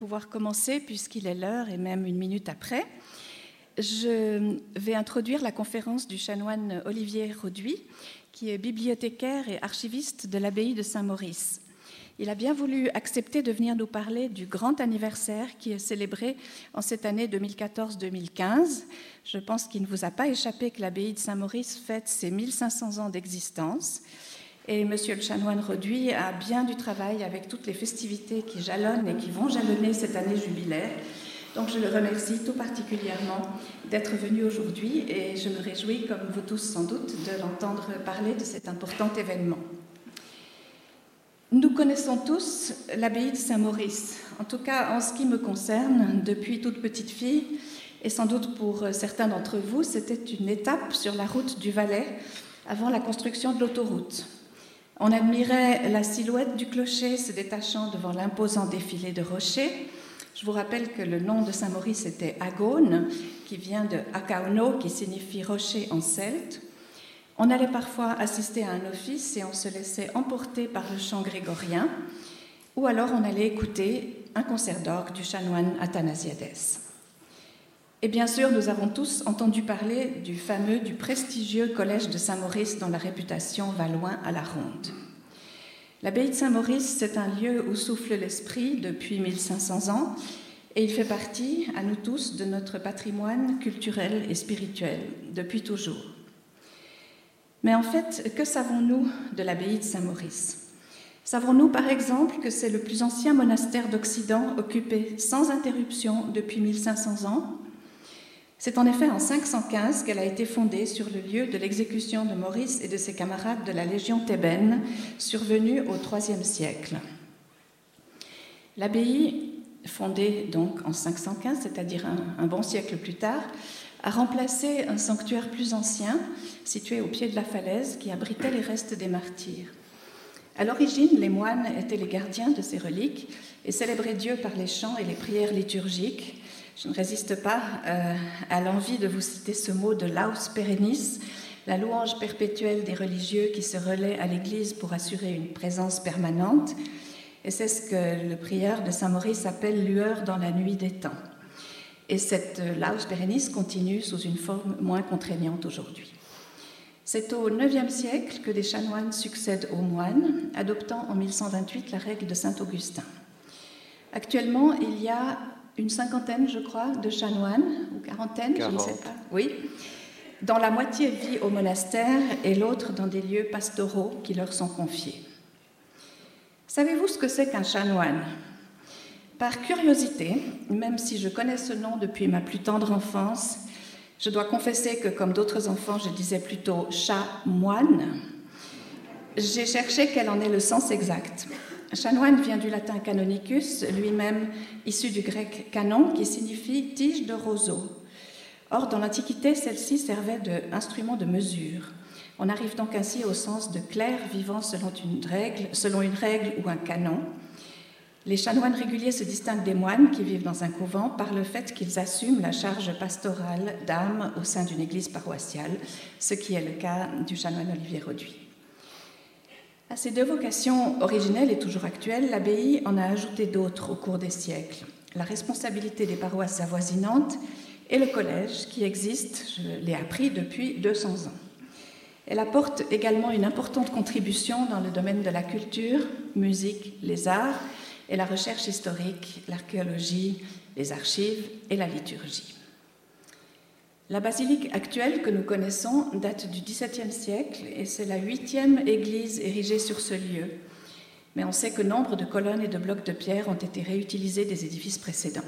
pouvoir commencer puisqu'il est l'heure et même une minute après. Je vais introduire la conférence du chanoine Olivier Roduit, qui est bibliothécaire et archiviste de l'abbaye de Saint-Maurice. Il a bien voulu accepter de venir nous parler du grand anniversaire qui est célébré en cette année 2014-2015. Je pense qu'il ne vous a pas échappé que l'abbaye de Saint-Maurice fête ses 1500 ans d'existence. Et Monsieur le chanoine Reduit a bien du travail avec toutes les festivités qui jalonnent et qui vont jalonner cette année jubilaire. Donc je le remercie tout particulièrement d'être venu aujourd'hui et je me réjouis, comme vous tous sans doute, de l'entendre parler de cet important événement. Nous connaissons tous l'abbaye de Saint-Maurice, en tout cas en ce qui me concerne, depuis toute petite fille, et sans doute pour certains d'entre vous, c'était une étape sur la route du Valais avant la construction de l'autoroute. On admirait la silhouette du clocher se détachant devant l'imposant défilé de rochers. Je vous rappelle que le nom de Saint-Maurice était Agone, qui vient de Akaono, qui signifie rocher en celte. On allait parfois assister à un office et on se laissait emporter par le chant grégorien, ou alors on allait écouter un concert d'orgue du chanoine Athanasiades. Et bien sûr, nous avons tous entendu parler du fameux, du prestigieux collège de Saint-Maurice dont la réputation va loin à la ronde. L'abbaye de Saint-Maurice, c'est un lieu où souffle l'esprit depuis 1500 ans et il fait partie, à nous tous, de notre patrimoine culturel et spirituel depuis toujours. Mais en fait, que savons-nous de l'abbaye de Saint-Maurice? Savons-nous par exemple que c'est le plus ancien monastère d'Occident occupé sans interruption depuis 1500 ans? C'est en effet en 515 qu'elle a été fondée sur le lieu de l'exécution de Maurice et de ses camarades de la Légion thébaine, survenue au IIIe siècle. L'abbaye, fondée donc en 515, c'est-à-dire un, bon siècle plus tard, a remplacé un sanctuaire plus ancien, situé au pied de la falaise, qui abritait les restes des martyrs. À l'origine, les moines étaient les gardiens de ces reliques et célébraient Dieu par les chants et les prières liturgiques, je ne résiste pas euh, à l'envie de vous citer ce mot de Laus perennis, la louange perpétuelle des religieux qui se relaient à l'Église pour assurer une présence permanente. Et c'est ce que le prieur de Saint-Maurice appelle lueur dans la nuit des temps. Et cette Laus perennis continue sous une forme moins contraignante aujourd'hui. C'est au IXe siècle que des chanoines succèdent aux moines, adoptant en 1128 la règle de Saint Augustin. Actuellement, il y a une cinquantaine, je crois, de chanoines, ou quarantaine, je ne sais pas. Oui. Dans la moitié vit au monastère et l'autre dans des lieux pastoraux qui leur sont confiés. Savez-vous ce que c'est qu'un chanoine? Par curiosité, même si je connais ce nom depuis ma plus tendre enfance, je dois confesser que comme d'autres enfants, je disais plutôt chat-moine. J'ai cherché quel en est le sens exact. Chanoine vient du latin canonicus, lui-même issu du grec canon, qui signifie tige de roseau. Or, dans l'Antiquité, celle-ci servait d'instrument de, de mesure. On arrive donc ainsi au sens de clerc vivant selon une règle, ou un canon. Les chanoines réguliers se distinguent des moines qui vivent dans un couvent par le fait qu'ils assument la charge pastorale d'âme au sein d'une église paroissiale, ce qui est le cas du chanoine Olivier Roduit. À ces deux vocations originelles et toujours actuelles, l'abbaye en a ajouté d'autres au cours des siècles. La responsabilité des paroisses avoisinantes et le collège qui existe, je l'ai appris depuis 200 ans. Elle apporte également une importante contribution dans le domaine de la culture, musique, les arts et la recherche historique, l'archéologie, les archives et la liturgie. La basilique actuelle que nous connaissons date du XVIIe siècle et c'est la huitième église érigée sur ce lieu. Mais on sait que nombre de colonnes et de blocs de pierre ont été réutilisés des édifices précédents.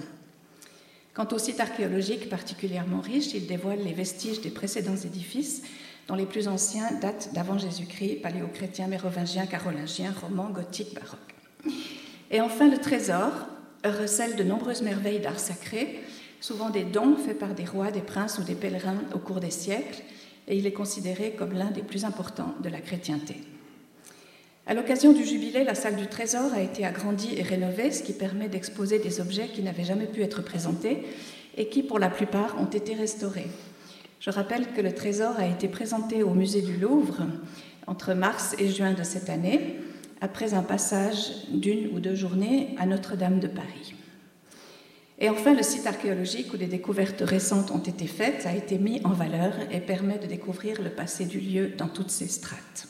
Quant au site archéologique particulièrement riche, il dévoile les vestiges des précédents édifices, dont les plus anciens datent d'avant Jésus-Christ, paléochrétien, mérovingien, carolingien, roman, gothique, baroque. Et enfin, le trésor recèle de nombreuses merveilles d'art sacré, souvent des dons faits par des rois, des princes ou des pèlerins au cours des siècles, et il est considéré comme l'un des plus importants de la chrétienté. À l'occasion du jubilé, la salle du Trésor a été agrandie et rénovée, ce qui permet d'exposer des objets qui n'avaient jamais pu être présentés et qui, pour la plupart, ont été restaurés. Je rappelle que le Trésor a été présenté au musée du Louvre entre mars et juin de cette année, après un passage d'une ou deux journées à Notre-Dame de Paris. Et enfin, le site archéologique où des découvertes récentes ont été faites a été mis en valeur et permet de découvrir le passé du lieu dans toutes ses strates.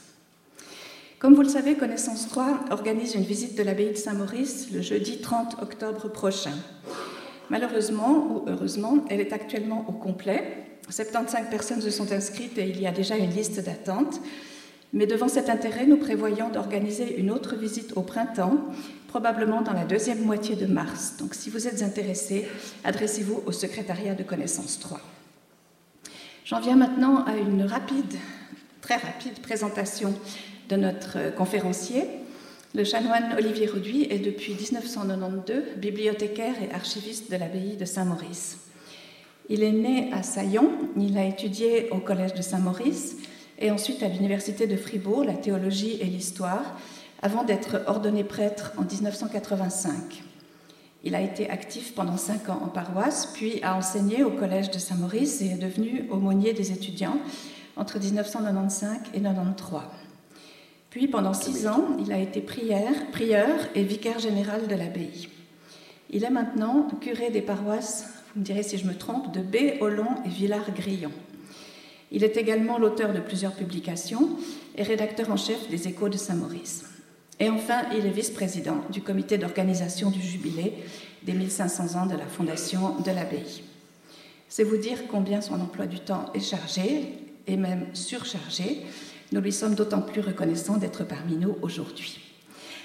Comme vous le savez, Connaissance 3 organise une visite de l'abbaye de Saint-Maurice le jeudi 30 octobre prochain. Malheureusement ou heureusement, elle est actuellement au complet. 75 personnes se sont inscrites et il y a déjà une liste d'attente. Mais devant cet intérêt, nous prévoyons d'organiser une autre visite au printemps, probablement dans la deuxième moitié de mars. Donc si vous êtes intéressé, adressez-vous au secrétariat de connaissance 3. J'en viens maintenant à une rapide, très rapide présentation de notre conférencier. Le chanoine Olivier Roduit est depuis 1992 bibliothécaire et archiviste de l'abbaye de Saint-Maurice. Il est né à Saillon, il a étudié au collège de Saint-Maurice, et ensuite à l'Université de Fribourg, la théologie et l'histoire, avant d'être ordonné prêtre en 1985. Il a été actif pendant cinq ans en paroisse, puis a enseigné au Collège de Saint-Maurice et est devenu aumônier des étudiants entre 1995 et 1993. Puis pendant six ans, il a été prière, prieur et vicaire général de l'abbaye. Il est maintenant curé des paroisses, vous me direz si je me trompe, de B, Hollon et Villars-Grillon. Il est également l'auteur de plusieurs publications et rédacteur en chef des Échos de Saint-Maurice. Et enfin, il est vice-président du comité d'organisation du jubilé des 1500 ans de la fondation de l'abbaye. C'est vous dire combien son emploi du temps est chargé et même surchargé. Nous lui sommes d'autant plus reconnaissants d'être parmi nous aujourd'hui.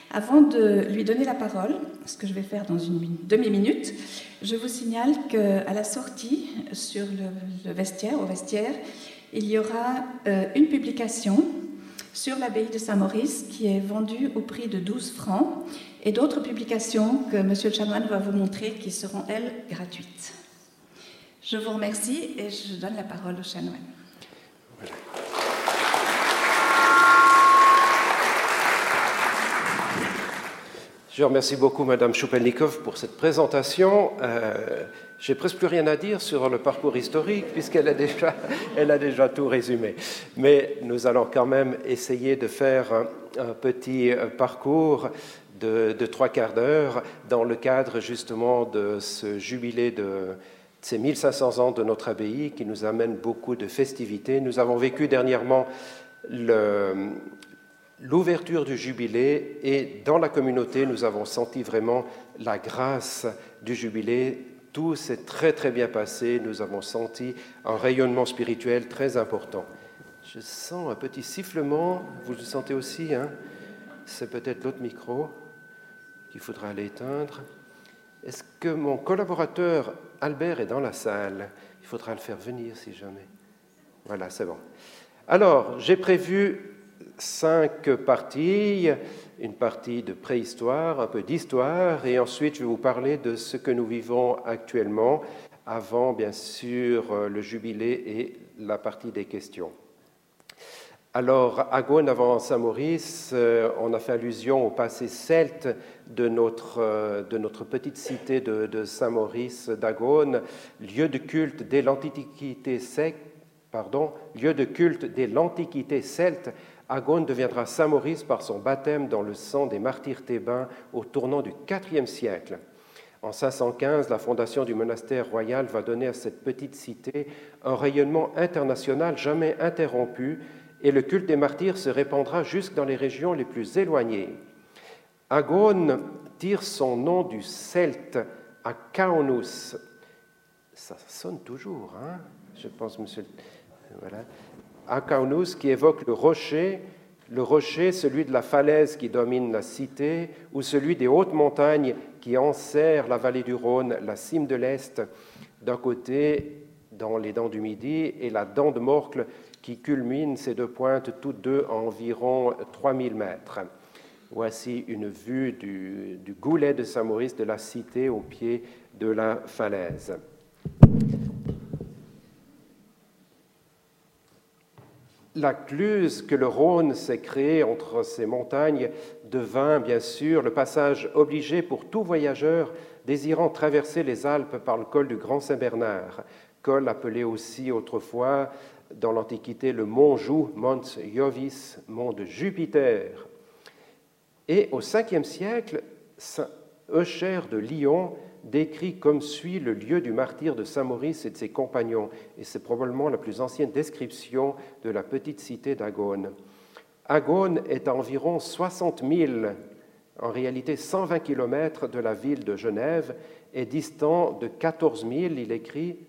Avant de lui donner la parole, ce que je vais faire dans une demi-minute, je vous signale qu'à la sortie sur le, vestiaire, au vestiaire, il y aura euh, une publication sur l'abbaye de Saint-Maurice qui est vendue au prix de 12 francs et d'autres publications que M. le chanoine va vous montrer qui seront, elles, gratuites. Je vous remercie et je donne la parole au chanoine. Je remercie beaucoup Madame Choupelnikov pour cette présentation. Euh, j'ai presque plus rien à dire sur le parcours historique puisqu'elle a déjà, elle a déjà tout résumé. Mais nous allons quand même essayer de faire un, petit euh, parcours de, trois quarts d'heure dans le cadre justement de ce jubilé de ces 1500 ans de notre abbaye qui nous amène beaucoup de festivités. Nous avons vécu dernièrement l'ouverture du jubilé et dans la communauté, nous avons senti vraiment la grâce du jubilé tout s'est très très bien passé. Nous avons senti un rayonnement spirituel très important. Je sens un petit sifflement. Vous le sentez aussi hein C'est peut-être l'autre micro qu'il faudra l'éteindre. Est-ce que mon collaborateur Albert est dans la salle? Il faudra le faire venir si jamais. Voilà, c'est bon. Alors, j'ai prévu cinq parties une partie de préhistoire, un peu d'histoire, et ensuite je vais vous parler de ce que nous vivons actuellement, avant bien sûr euh, le jubilé et la partie des questions. Alors, à Gaune, avant Saint-Maurice, euh, on a fait allusion au passé celte de notre, euh, de notre petite cité de, Saint-Maurice d'Agone, de l'Antiquité pardon, lieu de culte dès l'Antiquité celte Agone deviendra Saint-Maurice par son baptême dans le sang des martyrs thébains au tournant du IVe siècle. En 515, la fondation du monastère royal va donner à cette petite cité un rayonnement international jamais interrompu et le culte des martyrs se répandra jusque dans les régions les plus éloignées. Agone tire son nom du celte Acaunus. Ça sonne toujours, hein je pense, monsieur. Voilà. Akaunus qui évoque le rocher, le rocher, celui de la falaise qui domine la cité, ou celui des hautes montagnes qui enserrent la vallée du Rhône, la cime de l'Est, d'un côté dans les dents du Midi, et la dent de Morcle qui culmine ces deux pointes, toutes deux à environ 3000 mètres. Voici une vue du, du goulet de Saint-Maurice de la cité au pied de la falaise. La cluse que le Rhône s'est créée entre ces montagnes devint, bien sûr, le passage obligé pour tout voyageur désirant traverser les Alpes par le col du Grand Saint-Bernard, col appelé aussi autrefois dans l'Antiquité le mont Joux, Mont Jovis, mont de Jupiter. Et au Ve siècle, Saint Eucher de Lyon décrit comme suit le lieu du martyr de Saint Maurice et de ses compagnons, et c'est probablement la plus ancienne description de la petite cité d'Agone. Agone est à environ 60 000, en réalité 120 km de la ville de Genève, et distant de 14 000, il écrit,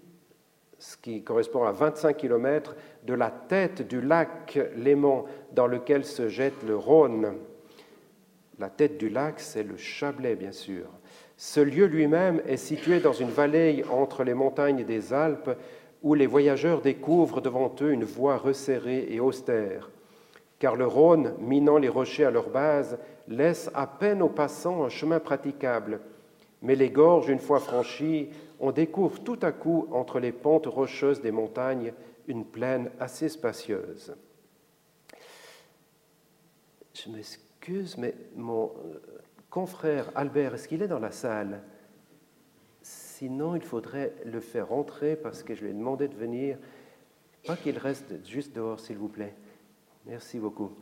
ce qui correspond à 25 km, de la tête du lac Léman dans lequel se jette le Rhône. La tête du lac, c'est le Chablais, bien sûr. Ce lieu lui-même est situé dans une vallée entre les montagnes des Alpes où les voyageurs découvrent devant eux une voie resserrée et austère, car le Rhône, minant les rochers à leur base, laisse à peine aux passants un chemin praticable. Mais les gorges, une fois franchies, on découvre tout à coup entre les pentes rocheuses des montagnes une plaine assez spacieuse. Je m'excuse, mais mon euh, confrère Albert, est-ce qu'il est dans la salle? Sinon, il faudrait le faire entrer parce que je lui ai demandé de venir. Pas qu'il reste juste dehors, s'il vous plaît. Merci beaucoup.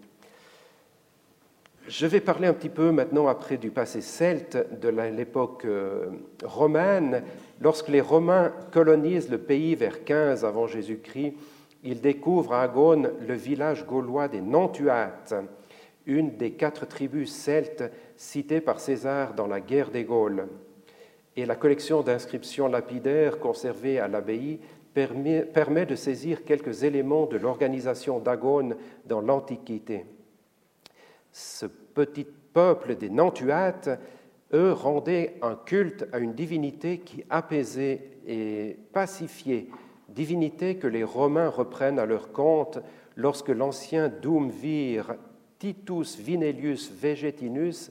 Je vais parler un petit peu maintenant après du passé celte, de l'époque euh, romaine. Lorsque les Romains colonisent le pays vers 15 avant Jésus-Christ, ils découvrent à Agone le village gaulois des Nantuates, une des quatre tribus celtes citées par César dans la guerre des Gaules. Et la collection d'inscriptions lapidaires conservées à l'abbaye permet, permet de saisir quelques éléments de l'organisation d'Agone dans l'Antiquité. Ce petit peuple des Nantuates, eux, rendaient un culte à une divinité qui apaisait et pacifiait, divinité que les Romains reprennent à leur compte lorsque l'ancien Doumvir Titus Vinelius Vegetinus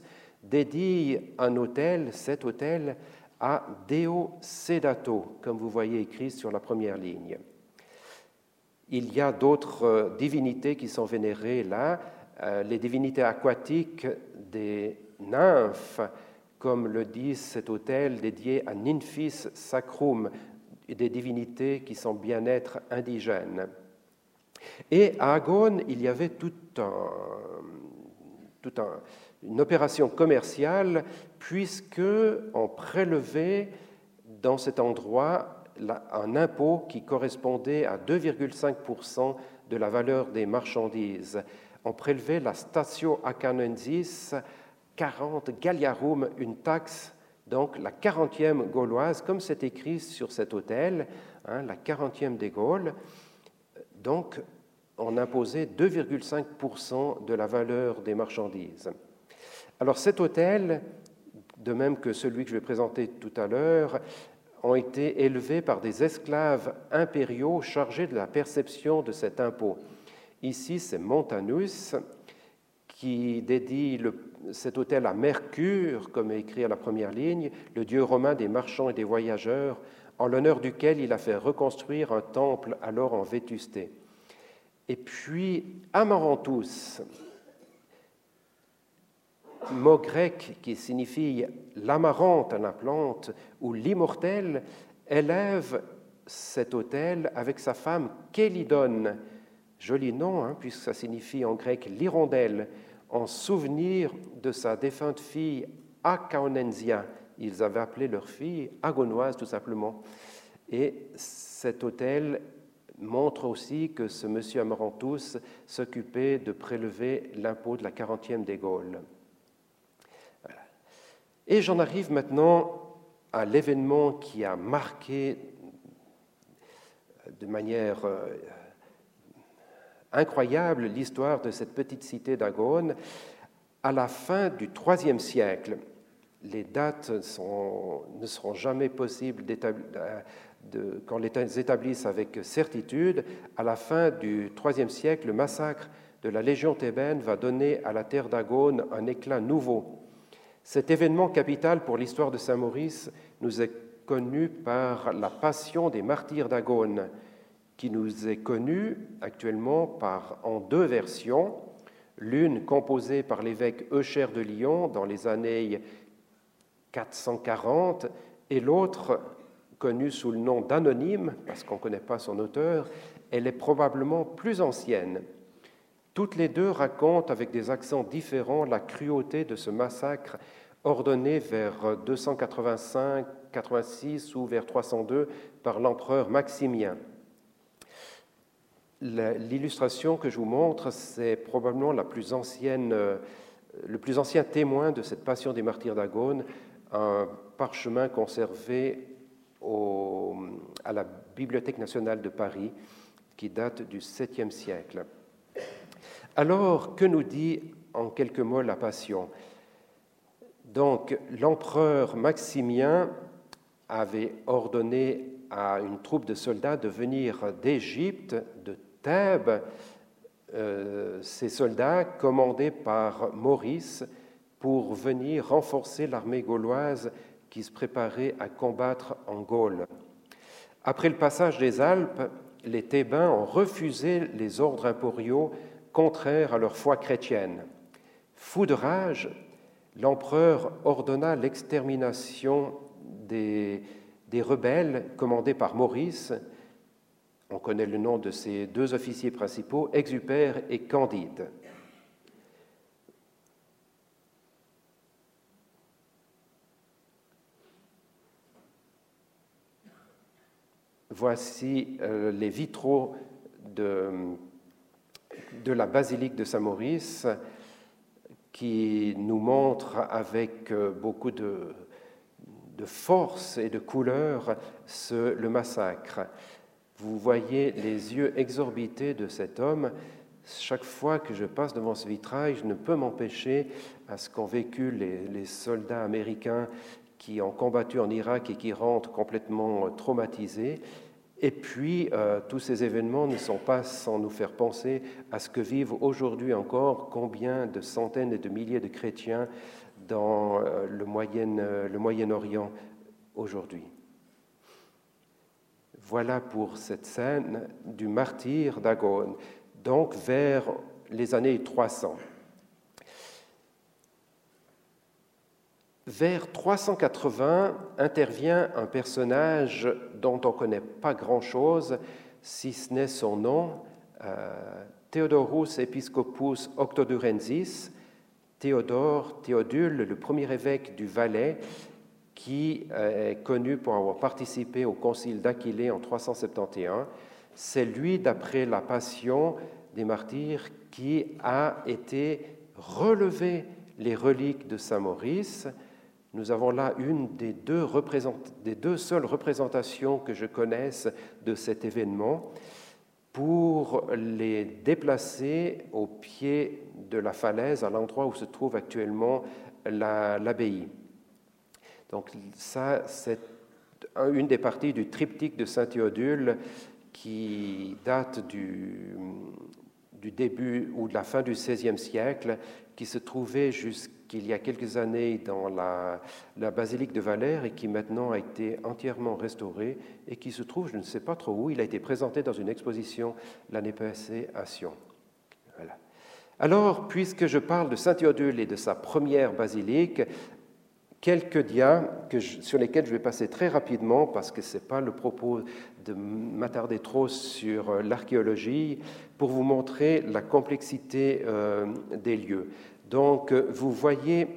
dédie un hôtel, cet hôtel, à Deo Sedato, comme vous voyez écrit sur la première ligne. Il y a d'autres euh, divinités qui sont vénérées là, euh, les divinités aquatiques des nymphes, comme le dit cet hôtel dédié à Nymphis Sacrum, des divinités qui sont bien-être indigènes. Et à Agone, il y avait toute une opération commerciale, puisque on prélevait dans cet endroit un impôt qui correspondait à 2,5% de la valeur des marchandises. On prélevait la statio acanensis 40 galliarum, une taxe, donc la 40e gauloise, comme c'est écrit sur cet hôtel, hein, la 40e des Gaules. Donc, on imposait 2,5% de la valeur des marchandises. Alors cet hôtel, de même que celui que je vais présenter tout à l'heure, ont été élevés par des esclaves impériaux chargés de la perception de cet impôt. Ici, c'est Montanus qui dédie cet hôtel à Mercure, comme écrit à la première ligne, le dieu romain des marchands et des voyageurs, en l'honneur duquel il a fait reconstruire un temple alors en vétusté. Et puis Amaranthus, mot grec qui signifie l'amarante, la plante, ou l'immortel, élève cet autel avec sa femme Kélidone, joli nom, hein, puisque ça signifie en grec l'hirondelle, en souvenir de sa défunte fille Achaonensia. Ils avaient appelé leur fille Agonoise tout simplement. Et cet autel montre aussi que ce monsieur Amaranthus s'occupait de prélever l'impôt de la quarantième des Gaules. Et j'en arrive maintenant à l'événement qui a marqué de manière euh, incroyable l'histoire de cette petite cité d'Agone à la fin du IIIe siècle. Les dates ne seront jamais possibles de, quand les établissent avec certitude. À la fin du IIIe siècle, le massacre de la Légion thébaine va donner à la terre d'Agone un éclat nouveau. Cet événement capital pour l'histoire de Saint-Maurice nous est connu par la passion des martyrs d'Agone, qui nous est connue actuellement en deux versions, l'une composée par l'évêque Eucher de Lyon dans les années 440 et l'autre connue sous le nom d'Anonyme, parce qu'on ne connaît pas son auteur, elle est probablement plus ancienne. Toutes les deux racontent avec des accents différents la cruauté de ce massacre ordonné vers 285-400 386 ou vers 302 par l'empereur Maximien. L'illustration que je vous montre, c'est probablement euh, le plus ancien témoin de cette passion des martyrs d'Agone, un parchemin conservé à la Bibliothèque nationale de Paris qui date du 7e siècle. Alors, que nous dit en quelques mots la Passion? Donc, l'empereur Maximien avait ordonné à une troupe de soldats de venir d'Égypte, de Thèbes, euh, ces soldats commandés par Maurice pour venir renforcer l'armée gauloise qui se préparait à combattre en Gaule. Après le passage des Alpes, les Thébains ont refusé les ordres impériaux contraires à leur foi chrétienne. Fou de rage, l'empereur ordonna l'extermination des, des rebelles commandés par Maurice. On connaît le nom de ces deux officiers principaux, Exupère et Candide. Voici euh, les vitraux de, de la basilique de Saint-Maurice qui nous montrent avec euh, beaucoup de, de force et de couleur le massacre. Vous voyez les yeux exorbités de cet homme. Chaque fois que je passe devant ce vitrail, je ne peux m'empêcher à ce qu'ont vécu les, les, soldats américains qui ont combattu en Irak et qui rentrent complètement traumatisés. Et puis, euh, tous ces événements ne sont pas sans nous faire penser à ce que vivent aujourd'hui encore combien de centaines et de milliers de chrétiens dans euh, le, Moyen, euh, le Moyen-Orient aujourd'hui. Voilà pour cette scène du martyr d'Agone, donc vers les années 300. Vers 380 intervient un personnage dont on ne connaît pas grand-chose, si ce n'est son nom, euh, Theodorus Episcopus Octodurensis, Théodore Théodule, le premier évêque du Valais, qui euh, est connu pour avoir participé au concile d'Aquilée en 371. C'est lui, d'après la Passion des martyrs, qui a été relevé les reliques de Saint Maurice nous avons là une des deux, seules représentations que je connaisse de cet événement pour les déplacer au pied de la falaise, à l'endroit où se trouve actuellement l'abbaye. Donc ça, c'est une des parties du triptyque de Saint Théodule qui date du, du début ou de la fin du XVIe siècle, qui se trouvait jusqu'à qu'il y a quelques années dans la, basilique de Valère et qui maintenant a été entièrement restauré et qui se trouve, je ne sais pas trop où, il a été présenté dans une exposition l'année passée à Sion. Alors, puisque je parle de Saint-Théodule et de sa première basilique, quelques dias sur lesquels je vais passer très rapidement parce que ce n'est pas le propos de m'attarder trop sur euh, l'archéologie, pour vous montrer la complexité euh, des lieux. Donc, euh, vous voyez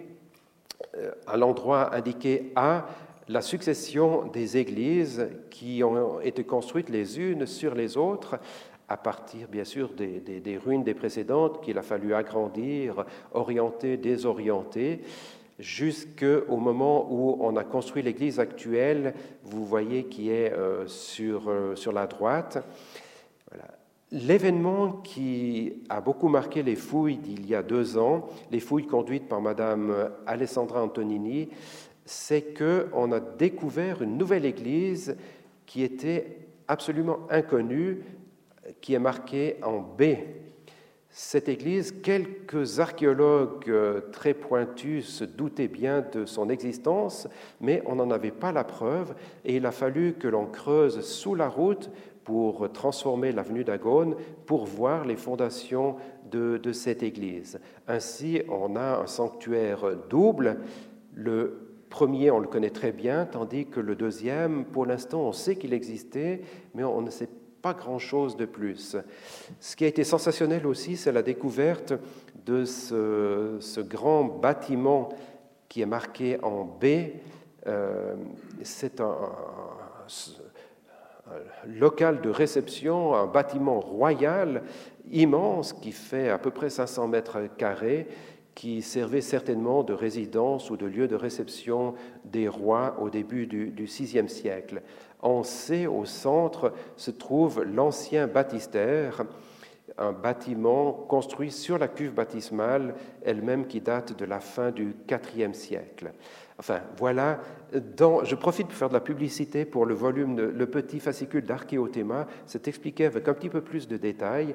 euh, à l'endroit indiqué A la succession des églises qui ont été construites les unes sur les autres à partir bien sûr des, ruines des précédentes qu'il a fallu agrandir, orienter, désorienter, jusqu'au moment où on a construit l'église actuelle, vous voyez qui est euh, sur, sur la droite. L'événement qui a beaucoup marqué les fouilles d'il y a deux ans, les fouilles conduites par Madame Alessandra Antonini, c'est qu'on a découvert une nouvelle église qui était absolument inconnue, qui est marquée en B. Cette église, quelques archéologues très pointus se doutaient bien de son existence, mais on n'en avait pas la preuve, et il a fallu que l'on creuse sous la route pour transformer l'avenue d'Agone, pour voir les fondations de, cette église. Ainsi, on a un sanctuaire double. Le premier, on le connaît très bien, tandis que le deuxième, pour l'instant, on sait qu'il existait, mais on ne sait pas grand-chose de plus. Ce qui a été sensationnel aussi, c'est la découverte de ce, grand bâtiment qui est marqué en B, c'est un, local de réception, un bâtiment royal immense qui fait à peu près 500 mètres carrés, qui servait certainement de résidence ou de lieu de réception des rois au début du, VIe siècle. En C, au centre, se trouve l'ancien baptistère, un bâtiment construit sur la cuve baptismale elle-même qui date de la fin du IVe siècle. Enfin, voilà, je profite pour faire de la publicité pour le volume, le petit fascicule d'Archéothéma. C'est expliqué avec un petit peu plus de détails.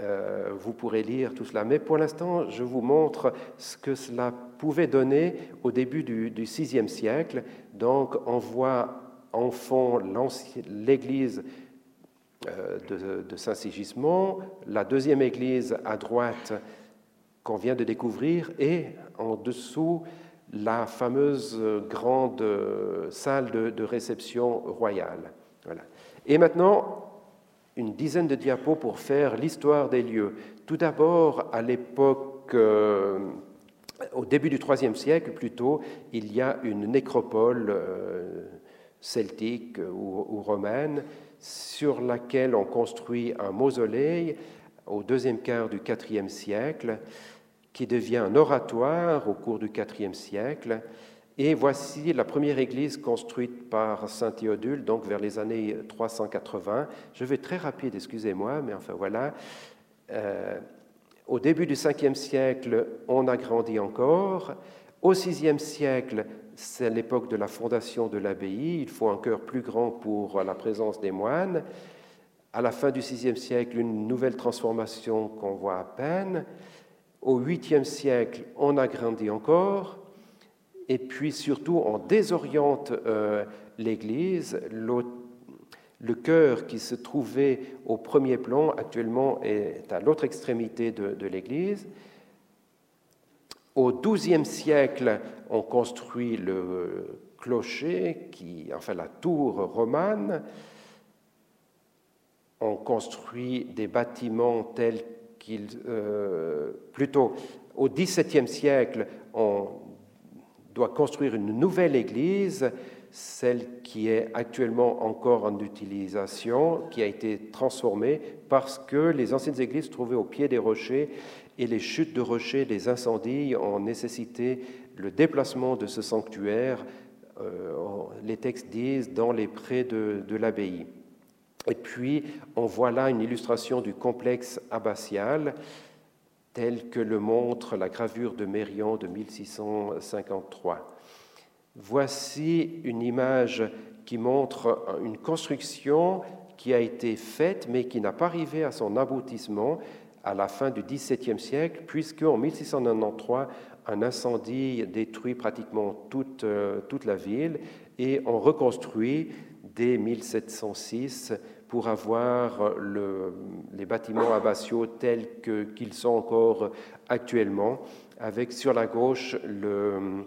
Euh, vous pourrez lire tout cela. Mais pour l'instant, je vous montre ce que cela pouvait donner au début du, VIe siècle. Donc, on voit en fond l'église euh, de, de Saint-Sigismond, la deuxième église à droite qu'on vient de découvrir, et en dessous, la fameuse grande salle de, réception royale. Voilà. Et maintenant, une dizaine de diapos pour faire l'histoire des lieux. Tout d'abord, à l'époque, euh, au début du IIIe siècle plutôt, il y a une nécropole euh, celtique ou, romaine sur laquelle on construit un mausolée au deuxième quart du IVe siècle qui devient un oratoire au cours du IVe siècle. Et voici la première église construite par Saint Théodule, donc vers les années 380. Je vais très rapide, excusez-moi, mais enfin voilà. Euh, au début du 5e siècle, on a grandi encore. Au 6e siècle, c'est l'époque de la fondation de l'abbaye. Il faut un cœur plus grand pour la présence des moines. À la fin du 6e siècle, une nouvelle transformation qu'on voit à peine. Au 8e siècle, on a grandi encore et puis surtout on désoriente euh, l'Église. Le chœur qui se trouvait au premier plan actuellement est à l'autre extrémité de, l'Église. Au XIIe siècle, on construit le clocher, qui, enfin la tour romane. On construit des bâtiments tels qu'ils, euh, plutôt au XVIIe siècle, on doit construire une nouvelle église, celle qui est actuellement encore en utilisation, qui a été transformée parce que les anciennes églises se trouvaient au pied des rochers et les chutes de rochers, les incendies ont nécessité le déplacement de ce sanctuaire, euh, les textes disent, dans les prés de l'abbaye. Et puis, on voit là une illustration du complexe abbatial tel que le montre la gravure de Mérion de 1653. Voici une image qui montre une construction qui a été faite mais qui n'a pas arrivé à son aboutissement à la fin du XVIIe siècle, puisque en 1693, un incendie détruit pratiquement toute, euh, toute la ville et on reconstruit dès 1706 pour avoir les bâtiments abbatiaux tels qu'ils sont encore actuellement, avec sur la gauche le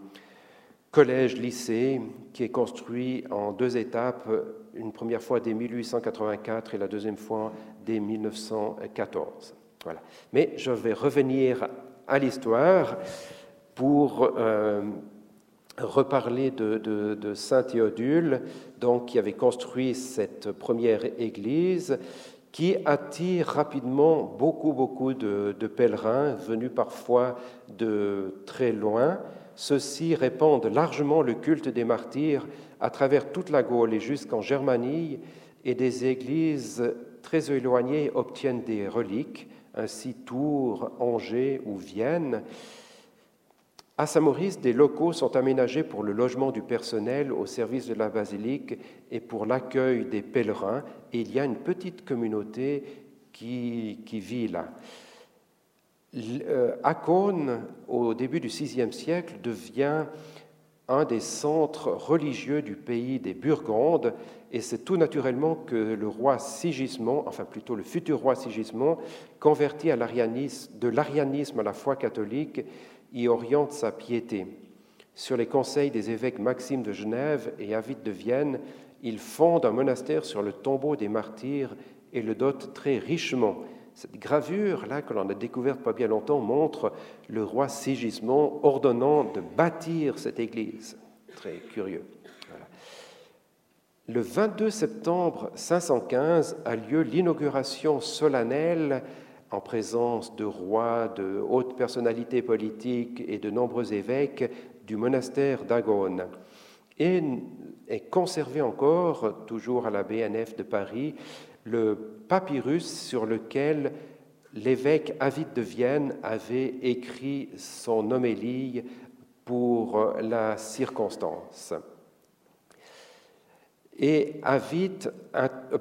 collège-lycée qui est construit en deux étapes, une première fois dès 1884 et la deuxième fois dès 1914. Voilà. Mais je vais revenir à l'histoire pour euh, reparler de, Saint Théodule, donc, qui avait construit cette première église, qui attire rapidement beaucoup, beaucoup de, pèlerins venus parfois de très loin. Ceux-ci répandent largement le culte des martyrs à travers toute la Gaule et jusqu'en Germanie, et des églises très éloignées obtiennent des reliques, ainsi Tours, Angers ou Vienne. À Saint-Maurice, des locaux sont aménagés pour le logement du personnel au service de la basilique et pour l'accueil des pèlerins. Il y a une petite communauté qui, vit là. Euh, Acône, au début du VIe siècle, devient un des centres religieux du pays des Burgondes, et c'est tout naturellement que le roi Sigismond, enfin plutôt le futur roi Sigismond, converti de l'arianisme à la foi catholique, y oriente sa piété. Sur les conseils des évêques Maxime de Genève et Avite de Vienne, il fonde un monastère sur le tombeau des martyrs et le dote très richement. Cette gravure-là, que l'on a découverte pas bien longtemps, montre le roi Sigismond ordonnant de bâtir cette église. très curieux. Le 22 septembre 515 a lieu l'inauguration solennelle en présence de rois, de hautes personnalités politiques et de nombreux évêques du monastère d'Agone. Et est conservé encore, toujours à la BNF de Paris, le papyrus sur lequel l'évêque Avide de Vienne avait écrit son homélie pour la circonstance. Et Avide,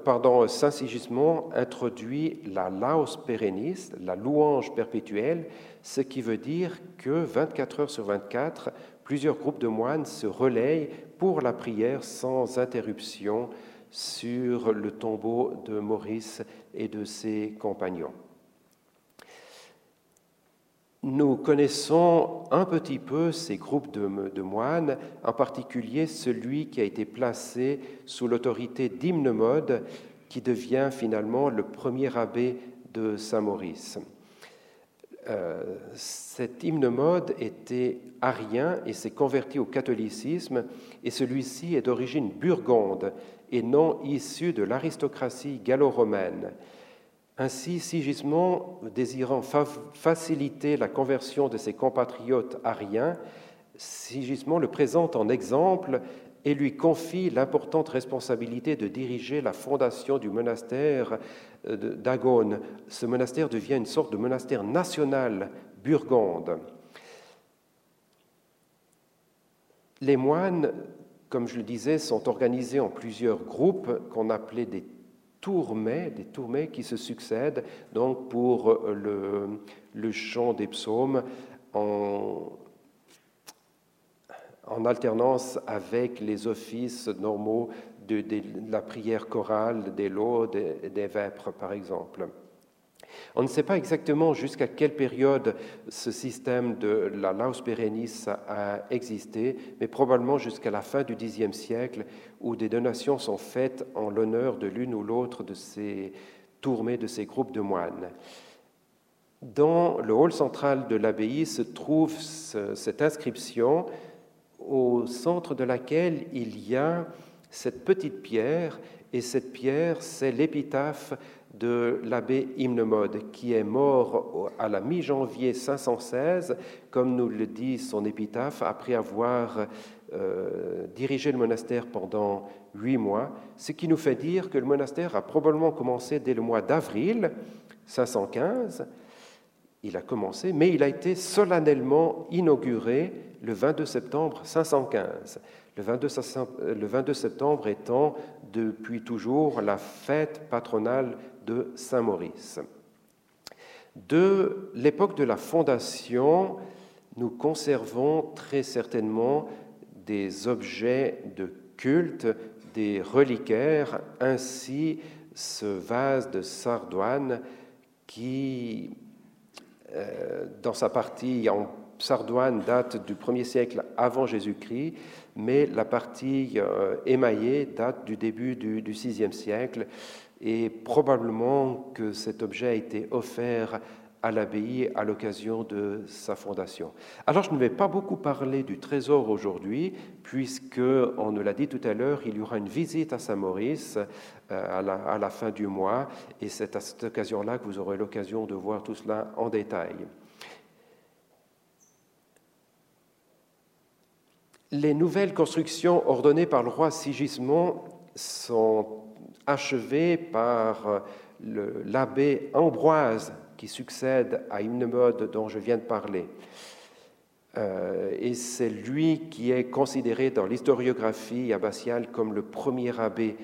pardon, Saint-Sigismond introduit la laus perennis, la louange perpétuelle, ce qui veut dire que 24 heures sur 24, plusieurs groupes de moines se relayent pour la prière sans interruption sur le tombeau de Maurice et de ses compagnons. Nous connaissons un petit peu ces groupes de, moines, en particulier celui qui a été placé sous l'autorité d'Hymnemode, qui devient finalement le premier abbé de Saint-Maurice. Euh, cet hymnemode était arien et s'est converti au catholicisme, et celui-ci est d'origine burgonde et non issu de l'aristocratie gallo-romaine. Ainsi, Sigismond, désirant faciliter la conversion de ses compatriotes ariens, Sigismond le présente en exemple et lui confie l'importante responsabilité de diriger la fondation du monastère euh, d'Agone. Ce monastère devient une sorte de monastère national burgonde. Les moines, comme je le disais, sont organisés en plusieurs groupes qu'on appelait des tourmets, des tourmets qui se succèdent donc pour euh, le, chant des psaumes en, alternance avec les offices normaux de, la prière chorale, des lots, des, des vêpres, par exemple. On ne sait pas exactement jusqu'à quelle période ce système de la Laus Perennis a existé, mais probablement jusqu'à la fin du Xe siècle, où des donations sont faites en l'honneur de l'une ou l'autre de ces tourmées, de ces groupes de moines. Dans le hall central de l'abbaye se trouve cette inscription au centre de laquelle il y a cette petite pierre, et cette pierre, c'est l'épitaphe de l'abbé Hymnemode, qui est mort à la mi-janvier 516, comme nous le dit son épitaphe, après avoir euh, dirigé le monastère pendant huit mois, ce qui nous fait dire que le monastère a probablement commencé dès le mois d'avril 515. Il a commencé, mais il a été solennellement inauguré le 22 septembre 515. Le 22, septembre étant depuis toujours la fête patronale de Saint-Maurice. De l'époque de la fondation, nous conservons très certainement des objets de culte, des reliquaires, ainsi ce vase de sardoine qui, euh, dans sa partie en sardoine, date du 1er siècle avant Jésus-Christ, mais la partie euh, émaillée date du début du, du VIe siècle et probablement que cet objet a été offert à l'abbaye à l'occasion de sa fondation. Alors je ne vais pas beaucoup parler du trésor aujourd'hui, puisque, on nous l'a dit tout à l'heure, il y aura une visite à Saint-Maurice euh, à, la, à la fin du mois, et c'est à cette occasion-là que vous aurez l'occasion de voir tout cela en détail. Les nouvelles constructions ordonnées par le roi Sigismond sont achevées par euh, l'abbé Ambroise qui succède à Hymnemode dont je viens de parler. Euh, et c'est lui qui est considéré dans l'historiographie abbatiale comme le premier abbé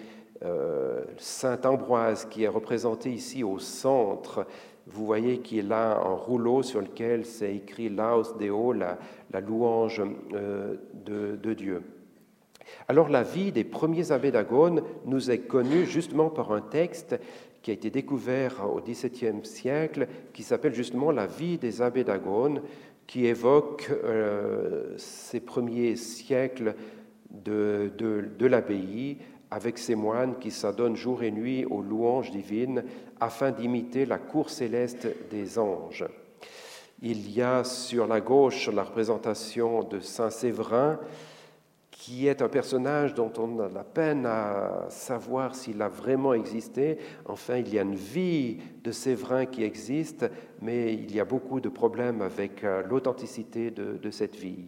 euh, Saint Ambroise qui est représenté ici au centre vous voyez qu'il a un rouleau sur lequel c'est écrit Laos Deo, la, la louange de, Dieu. Alors la vie des premiers abbés d'Agone nous est connue justement par un texte qui a été découvert au XVIIe siècle, qui s'appelle justement La vie des abbés d'Agone, qui évoque euh, ces premiers siècles de, de, de l'abbaye, avec ces moines qui s'adonnent jour et nuit aux louanges divines afin d'imiter la cour céleste des anges. Il y a sur la gauche la représentation de Saint Séverin qui est un personnage dont on a la peine à savoir s'il a vraiment existé. Enfin, il y a une vie de Séverin qui existe, mais il y a beaucoup de problèmes avec euh, l'authenticité de, cette vie.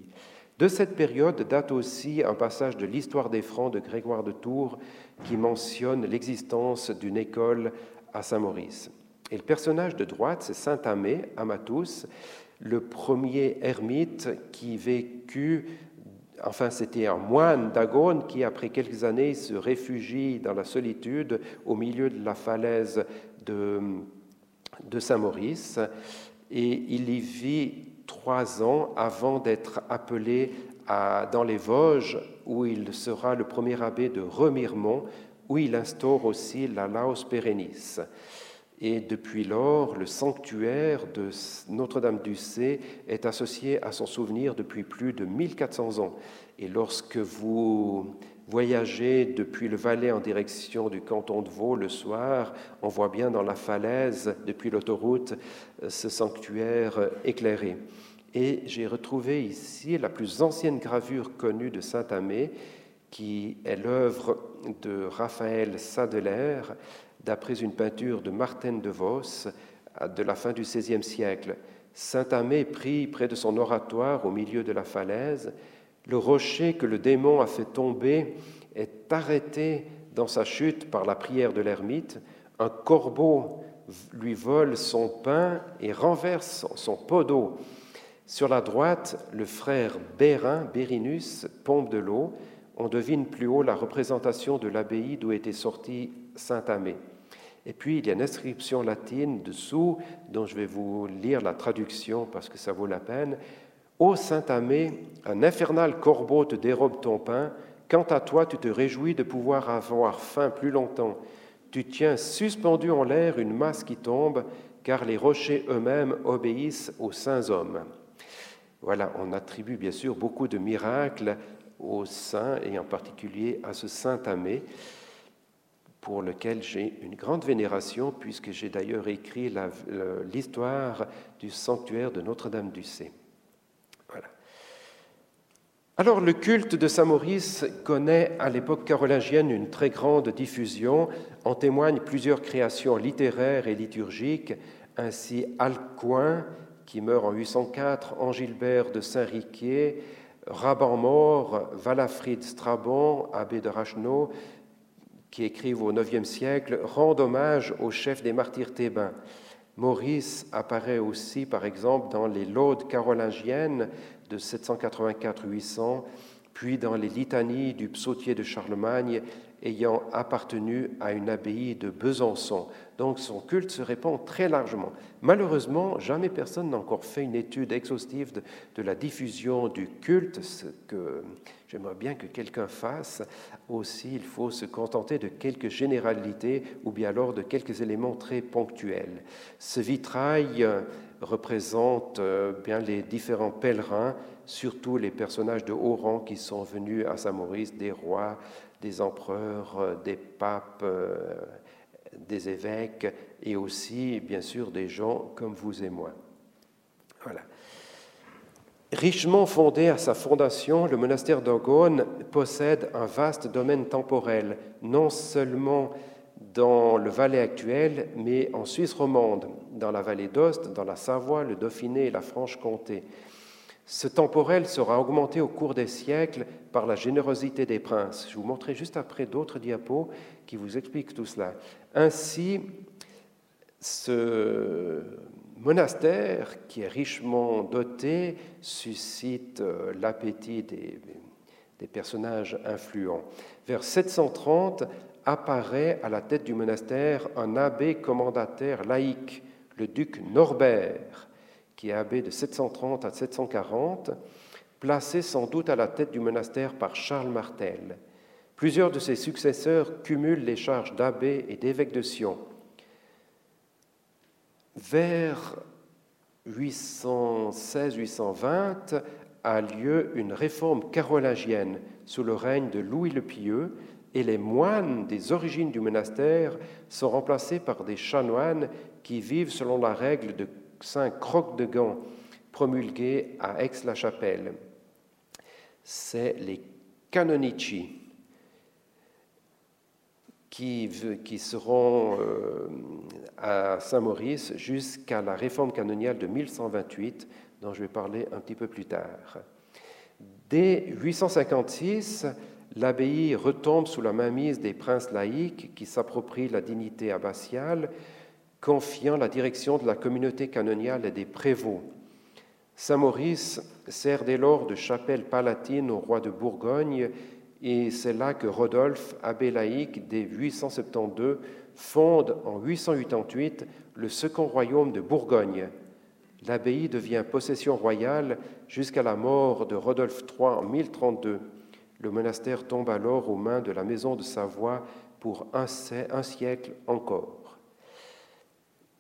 De cette période date aussi un passage de l'histoire des Francs de Grégoire de Tours qui mentionne l'existence d'une école à Saint-Maurice. Et le personnage de droite, c'est Saint Amé, Amatus, le premier ermite qui vécut Enfin, c'était un moine d'Agone qui, après quelques années, se réfugie dans la solitude au milieu de la falaise de, Saint-Maurice. Et il y vit trois ans avant d'être appelé dans les Vosges, où il sera le premier abbé de Remiremont, où il instaure aussi la Laos Pérennis. Et depuis lors, le sanctuaire de Notre-Dame-du-Cé est associé à son souvenir depuis plus de 1400 ans. Et lorsque vous voyagez depuis le Valais en direction du canton de Vaud le soir, on voit bien dans la falaise, depuis l'autoroute, ce sanctuaire éclairé. Et j'ai retrouvé ici la plus ancienne gravure connue de Saint-Amé, qui est l'œuvre de Raphaël Sadeler, d'après une peinture de Martin de Vos de la fin du XVIe siècle. Saint Amé pris près de son oratoire au milieu de la falaise. Le rocher que le démon a fait tomber est arrêté dans sa chute par la prière de l'ermite. Un corbeau lui vole son pain et renverse son pot d'eau. Sur la droite, le frère Bérin, Bérinus, pompe de l'eau. On devine plus haut la représentation de l'abbaye d'où était sorti Saint Amé. Et puis, il y a une inscription latine dessous, dont je vais vous lire la traduction parce que ça vaut la peine. Ô Saint-Amé, un infernal corbeau te dérobe ton pain. Quant à toi, tu te réjouis de pouvoir avoir faim plus longtemps. Tu tiens suspendu en l'air une masse qui tombe, car les rochers eux-mêmes obéissent aux saints hommes. Voilà, on attribue bien sûr beaucoup de miracles aux saints et en particulier à ce Saint-Amé pour lequel j'ai une grande vénération, puisque j'ai d'ailleurs écrit l'histoire du sanctuaire de Notre-Dame-du-Cé. Voilà. Alors, le culte de Saint-Maurice connaît à l'époque carolingienne une très grande diffusion. En témoignent plusieurs créations littéraires et liturgiques, ainsi Alcuin, qui meurt en 804, Angilbert de Saint-Riquier, Raban-Mort, Valafrid Strabon, abbé de Racheneau, qui écrivent au IXe siècle, rendent hommage au chef des martyrs thébains. Maurice apparaît aussi, par exemple, dans les Laudes carolingiennes de 784-800, puis dans les litanies du psautier de Charlemagne ayant appartenu à une abbaye de Besançon. Donc son culte se répand très largement. Malheureusement, jamais personne n'a encore fait une étude exhaustive de, la diffusion du culte, ce que j'aimerais bien que quelqu'un fasse. Aussi, il faut se contenter de quelques généralités ou bien alors de quelques éléments très ponctuels. Ce vitrail euh, représente euh, bien les différents pèlerins, surtout les personnages de haut rang qui sont venus à Saint-Maurice, des rois, des empereurs, euh, des papes, des évêques et aussi, bien sûr, des gens comme vous et moi. Voilà. Richement fondé à sa fondation, le monastère d'Ogone possède un vaste domaine temporel, non seulement dans le Valais actuel, mais en Suisse romande, dans la vallée d'Ost, dans la Savoie, le Dauphiné et la Franche-Comté. Ce temporel sera augmenté au cours des siècles par la générosité des princes. Je vous montrerai juste après d'autres diapos qui vous expliquent tout cela. Ainsi, ce monastère, qui est richement doté, suscite euh, l'appétit des, personnages influents. Vers 730 apparaît à la tête du monastère un abbé commandataire laïque, le duc Norbert, qui est abbé de 730 à 740, placé sans doute à la tête du monastère par Charles Martel. Plusieurs de ses successeurs cumulent les charges d'abbé et d'évêque de Sion. Vers 816-820 a lieu une réforme carolingienne sous le règne de Louis le Pieux et les moines des origines du monastère sont remplacés par des chanoines qui vivent selon la règle de Saint Croc de Gand promulguée à Aix-la-Chapelle. C'est les canonici qui, seront euh, à Saint-Maurice jusqu'à la réforme canoniale de 1128, dont je vais parler un petit peu plus tard. Dès 856, l'abbaye retombe sous la mainmise des princes laïcs qui s'approprient la dignité abbatiale, confiant la direction de la communauté canoniale et des prévôts. Saint-Maurice sert dès lors de chapelle palatine au roi de Bourgogne et c'est là que Rodolphe, abbé laïque dès 872, fonde en 888 le second royaume de Bourgogne. L'abbaye devient possession royale jusqu'à la mort de Rodolphe III en 1032. Le monastère tombe alors aux mains de la maison de Savoie pour un, siècle encore.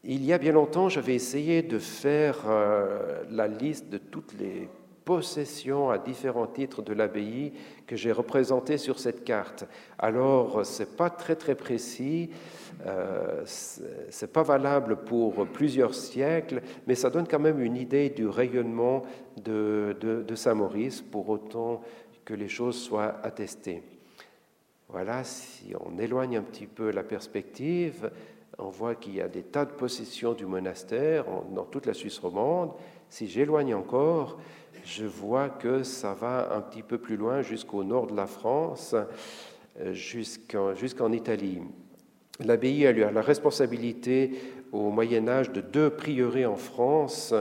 Il y a bien longtemps, j'avais essayé de faire euh, la liste de toutes les possession à différents titres de l'abbaye que j'ai représenté sur cette carte. Alors, ce n'est pas très très précis, euh, ce n'est pas valable pour plusieurs siècles, mais ça donne quand même une idée du rayonnement de Saint-Maurice, pour autant que les choses soient attestées. Voilà, si on éloigne un petit peu la perspective, on voit qu'il y a des tas de possessions du monastère dans toute la Suisse romande. Si j'éloigne encore, je vois que ça va un petit peu plus loin jusqu'au nord de la France, euh, jusqu'en Italie. L'abbaye a eu la responsabilité au Moyen Âge de deux prieurés en France,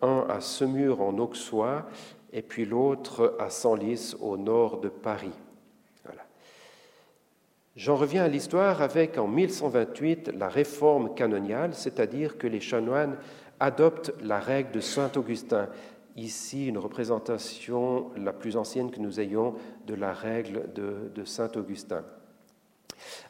un à Semur en Auxois et puis l'autre à Senlis au nord de Paris. J'en reviens à l'histoire avec en 1128 la réforme canoniale, c'est-à-dire que les chanoines adoptent la règle de Saint Augustin ici une représentation la plus ancienne que nous ayons de la règle de, Saint Augustin.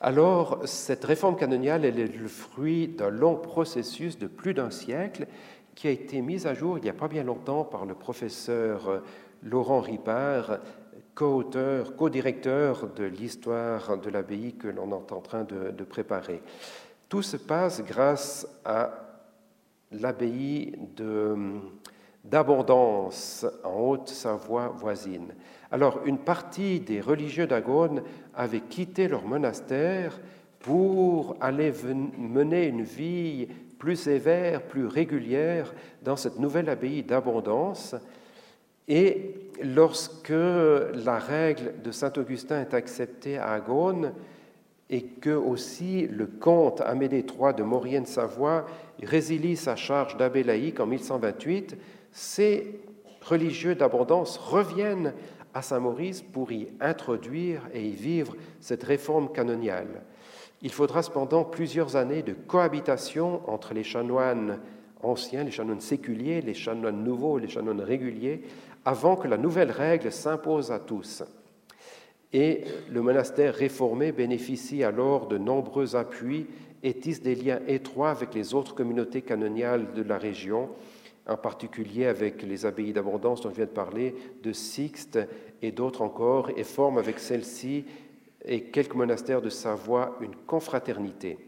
Alors, cette réforme canoniale, elle est le fruit d'un long processus de plus d'un siècle qui a été mis à jour il n'y a pas bien longtemps par le professeur Laurent Ripard, co-auteur, co-directeur de l'histoire de l'abbaye que l'on est en train de, de préparer. Tout se passe grâce à l'abbaye de d'abondance en Haute-Savoie voisine. Alors, une partie des religieux d'Agone avaient quitté leur monastère pour aller mener une vie plus sévère, plus régulière dans cette nouvelle abbaye d'abondance. Et lorsque la règle de Saint Augustin est acceptée à Agone, et que aussi le comte Amédée III de Maurienne-Savoie résilie sa charge d'abbé laïque en 1128, ces religieux d'abondance reviennent à Saint-Maurice pour y introduire et y vivre cette réforme canoniale. Il faudra cependant plusieurs années de cohabitation entre les chanoines anciens, les chanoines séculiers, les chanoines nouveaux, les chanoines réguliers, avant que la nouvelle règle s'impose à tous. Et le monastère réformé bénéficie alors de nombreux appuis et tisse des liens étroits avec les autres communautés canoniales de la région, en particulier avec les abbayes d'abondance dont je viens de parler, de Sixte et d'autres encore, et forme avec celle-ci et quelques monastères de Savoie une confraternité.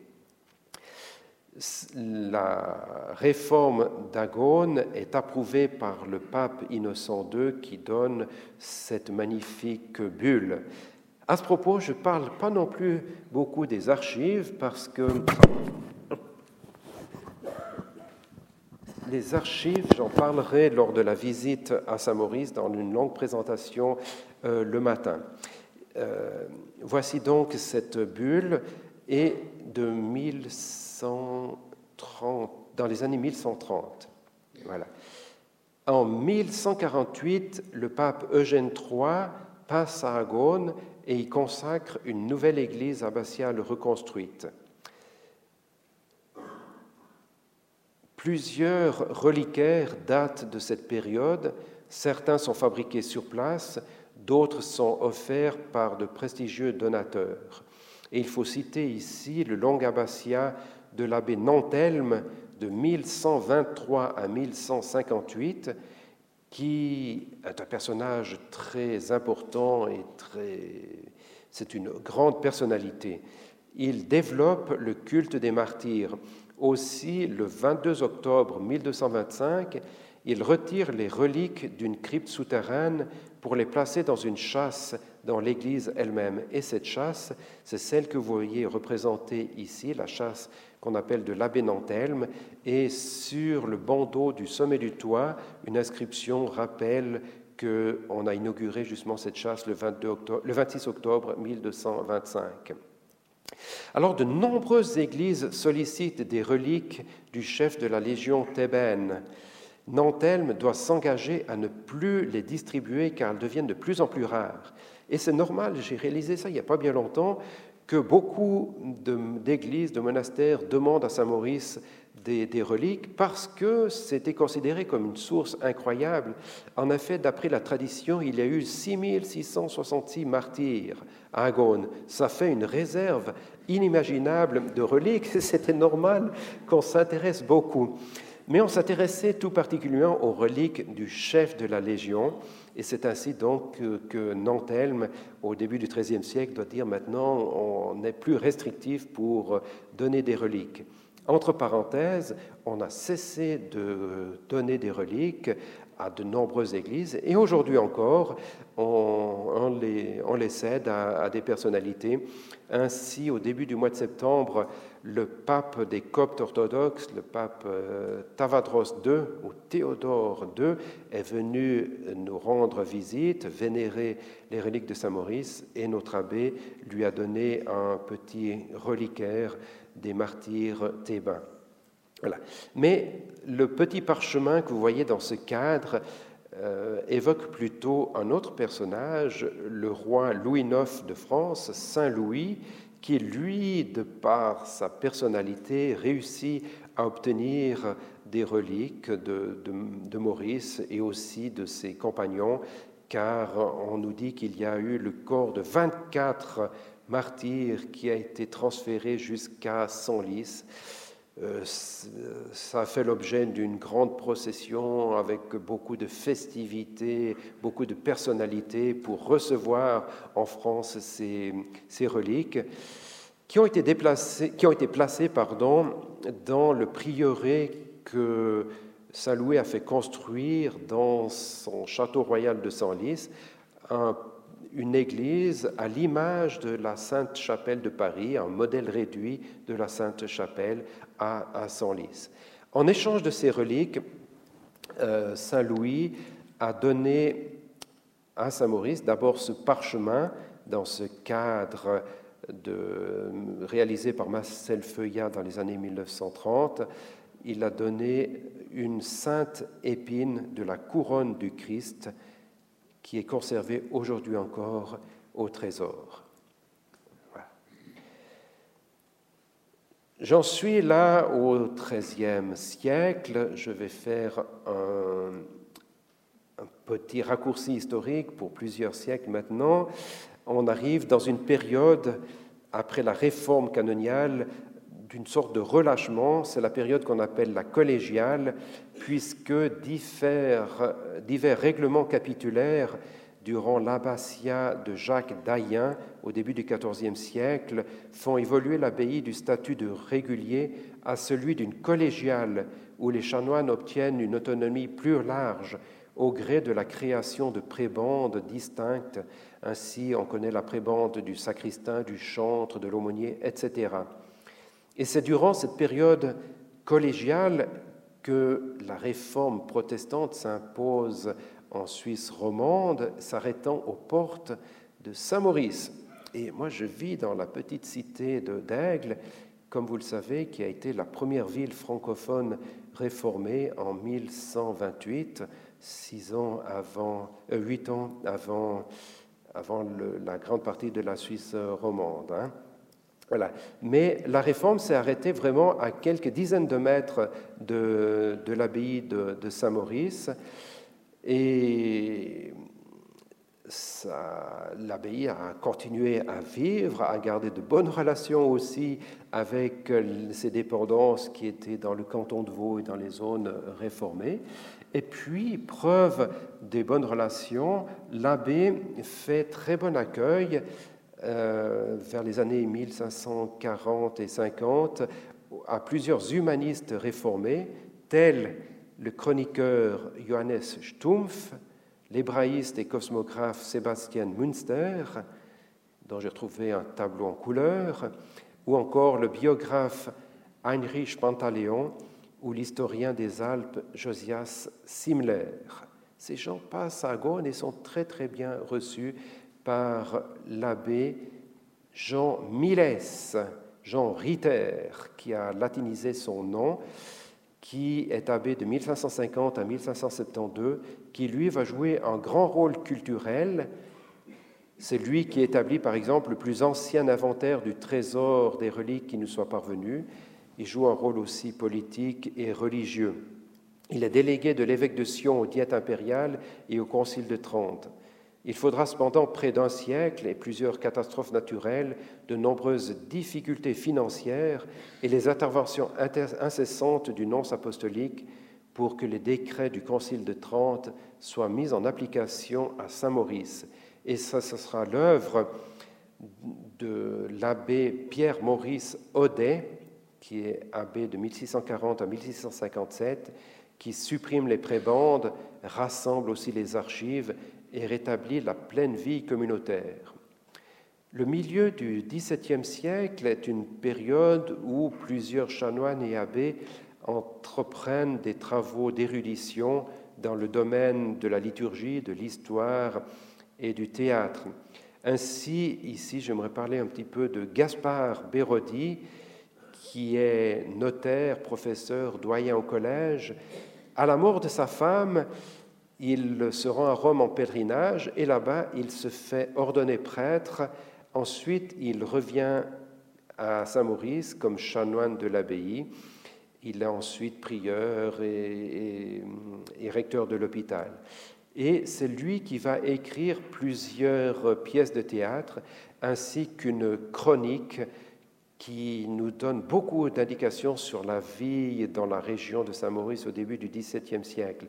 La réforme d'Agone est approuvée par le pape Innocent II qui donne cette magnifique bulle. À ce propos, je ne parle pas non plus beaucoup des archives parce que les archives, j'en parlerai lors de la visite à Saint-Maurice dans une longue présentation euh, le matin. Euh, voici donc cette bulle et de 1130, dans les années 1130. Voilà. En 1148, le pape Eugène III passe à Agone et y consacre une nouvelle église abbatiale reconstruite. Plusieurs reliquaires datent de cette période. Certains sont fabriqués sur place, d'autres sont offerts par de prestigieux donateurs. Et il faut citer ici le long abbatiat de l'abbé Nantelme de 1123 à 1158, qui est un personnage très important et très. C'est une grande personnalité. Il développe le culte des martyrs aussi, le 22 octobre 1225, il retire les reliques d'une crypte souterraine pour les placer dans une chasse dans l'église elle-même. Et cette chasse, c'est celle que vous voyez représentée ici, la chasse qu'on appelle de l'abbé Nantelme, et sur le bandeau du sommet du toit, une inscription rappelle qu'on a inauguré justement cette chasse le, 22 octobre, le 26 octobre 1225. Alors de nombreuses églises sollicitent des reliques du chef de la légion thébaine. Nantelme doit s'engager à ne plus les distribuer car elles deviennent de plus en plus rares. Et c'est normal, j'ai réalisé ça il n'y a pas bien longtemps, que beaucoup d'églises, de, monastères demandent à Saint-Maurice des, reliques parce que c'était considéré comme une source incroyable. En effet, d'après la tradition, il y a eu 6666 martyrs à Agone. Ça fait une réserve inimaginable de reliques. C'était normal qu'on s'intéresse beaucoup. Mais on s'intéressait tout particulièrement aux reliques du chef de la Légion, et c'est ainsi donc que, Nantelme, au début du XIIIe siècle, doit dire maintenant on n'est plus restrictif pour donner des reliques. Entre parenthèses, on a cessé de donner des reliques à de nombreuses églises et aujourd'hui encore, on, les, cède à, des personnalités. Ainsi, au début du mois de septembre, le pape des Coptes orthodoxes, le pape euh, Tavadros II ou Théodore II, est venu nous rendre visite, vénérer les reliques de Saint-Maurice et notre abbé lui a donné un petit reliquaire des martyrs thébains. Voilà. Mais le petit parchemin que vous voyez dans ce cadre euh, évoque plutôt un autre personnage, le roi Louis IX de France, Saint Louis, qui, lui, de par sa personnalité, réussit à obtenir des reliques de, de, Maurice et aussi de ses compagnons, car on nous dit qu'il y a eu le corps de 24 martyrs qui a été transféré jusqu'à Senlis. Euh, ça a fait l'objet d'une grande procession avec beaucoup de festivités, beaucoup de personnalités pour recevoir en France ces, ces reliques qui ont été, déplacées, qui ont été placées pardon, dans le prieuré que Saint-Louis a fait construire dans son château royal de Senlis, un une église à l'image de la Sainte Chapelle de Paris, un modèle réduit de la Sainte Chapelle à, à Senlis. En échange de ces reliques, euh, Saint Louis a donné à Saint Maurice d'abord ce parchemin dans ce cadre réalisé par Marcel Feuillat dans les années 1930. Il a donné une sainte épine de la couronne du Christ qui est conservé aujourd'hui encore au trésor. J'en suis là au XIIIe siècle. Je vais faire un, un, petit raccourci historique pour plusieurs siècles maintenant. On arrive dans une période, après la réforme canoniale, d'une sorte de relâchement. C'est la période qu'on appelle la collégiale, puisque divers, règlements capitulaires durant l'abbatiat de Jacques d'Ayen au début du XIVe siècle font évoluer l'abbaye du statut de régulier à celui d'une collégiale où les chanoines obtiennent une autonomie plus large au gré de la création de prébandes distinctes. Ainsi, on connaît la prébande du sacristain, du chantre, de l'aumônier, etc. Et c'est durant cette période collégiale que la réforme protestante s'impose en Suisse romande, s'arrêtant aux portes de Saint-Maurice. Et moi, je vis dans la petite cité de d'Aigle, comme vous le savez, qui a été la première ville francophone réformée en 1128, six ans avant, euh, huit ans avant, avant la grande partie de la Suisse romande. Hein. Mais la réforme s'est arrêtée vraiment à quelques dizaines de mètres de, de l'abbaye de, Saint-Maurice. Et l'abbaye a continué à vivre, à garder de bonnes relations aussi avec ses dépendances qui étaient dans le canton de Vaud et dans les zones réformées. Et puis, preuve des bonnes relations, l'abbé fait très bon accueil euh, vers les années 1540 et 50 à plusieurs humanistes réformés, tels le chroniqueur Johannes Stumpf, l'hébraïste et cosmographe Sébastien Münster, dont j'ai trouvé un tableau en couleur, ou encore le biographe Heinrich Pantaleon ou l'historien des Alpes Josias Simler. Ces gens passent à Gaulle et sont très très bien reçus par l'abbé Jean Miles, Jean Ritter, qui a latinisé son nom, qui est abbé de 1550 à 1572, qui lui va jouer un grand rôle culturel. C'est lui qui établit par exemple le plus ancien inventaire du trésor des reliques qui nous soit parvenu. Il joue un rôle aussi politique et religieux. Il est délégué de l'évêque de Sion aux diètes impériales et au concile de Trente. Il faudra cependant près d'un siècle et plusieurs catastrophes naturelles, de nombreuses difficultés financières et les interventions incessantes du nonce apostolique pour que les décrets du Concile de Trente soient mis en application à Saint-Maurice. Et ce sera l'œuvre de l'abbé Pierre-Maurice Audet, qui est abbé de 1640 à 1657, qui supprime les prébendes, rassemble aussi les archives et rétablit la pleine vie communautaire. Le milieu du XVIIe siècle est une période où plusieurs chanoines et abbés entreprennent des travaux d'érudition dans le domaine de la liturgie, de l'histoire et du théâtre. Ainsi, ici, j'aimerais parler un petit peu de Gaspard Bérodi, qui est notaire, professeur, doyen au collège. À la mort de sa femme, il se rend à Rome en pèlerinage et là-bas, il se fait ordonner prêtre. Ensuite, il revient à Saint-Maurice comme chanoine de l'abbaye. Il est ensuite prieur et, recteur de l'hôpital. Et c'est lui qui va écrire plusieurs pièces de théâtre ainsi qu'une chronique qui nous donne beaucoup d'indications sur la vie dans la région de Saint-Maurice au début du XVIIe siècle.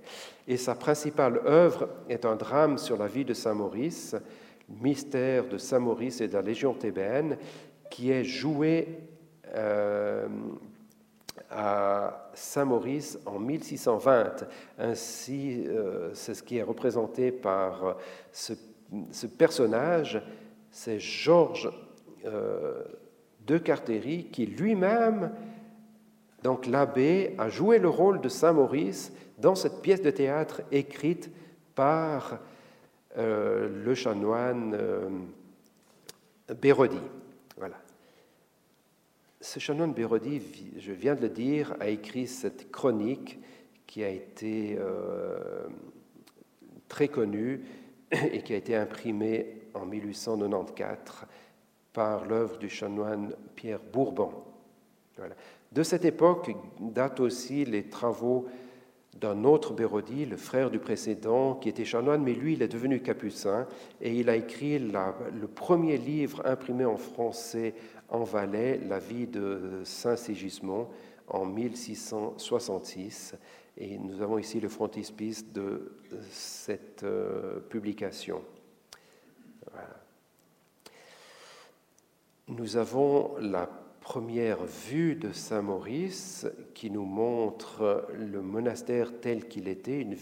Et sa principale œuvre est un drame sur la vie de Saint-Maurice, Mystère de Saint-Maurice et de la Légion thébaine, qui est joué euh, à Saint-Maurice en 1620. Ainsi, euh, c'est ce qui est représenté par ce, personnage, c'est Georges. Euh, de Cartéry, qui lui-même, donc l'abbé, a joué le rôle de Saint Maurice dans cette pièce de théâtre écrite par euh, le chanoine euh, Bérodi. Voilà. Ce chanoine Bérodi, je viens de le dire, a écrit cette chronique qui a été euh, très connue et qui a été imprimée en 1894 par l'œuvre du chanoine Pierre Bourbon. De cette époque datent aussi les travaux d'un autre Bérodi, le frère du précédent, qui était chanoine, mais lui, il est devenu capucin, et il a écrit le premier livre imprimé en français en Valais, La vie de Saint Sigismond, en 1666. Et nous avons ici le frontispice de cette euh, publication. Nous avons la première vue de Saint Maurice qui nous montre le monastère tel qu'il était, une,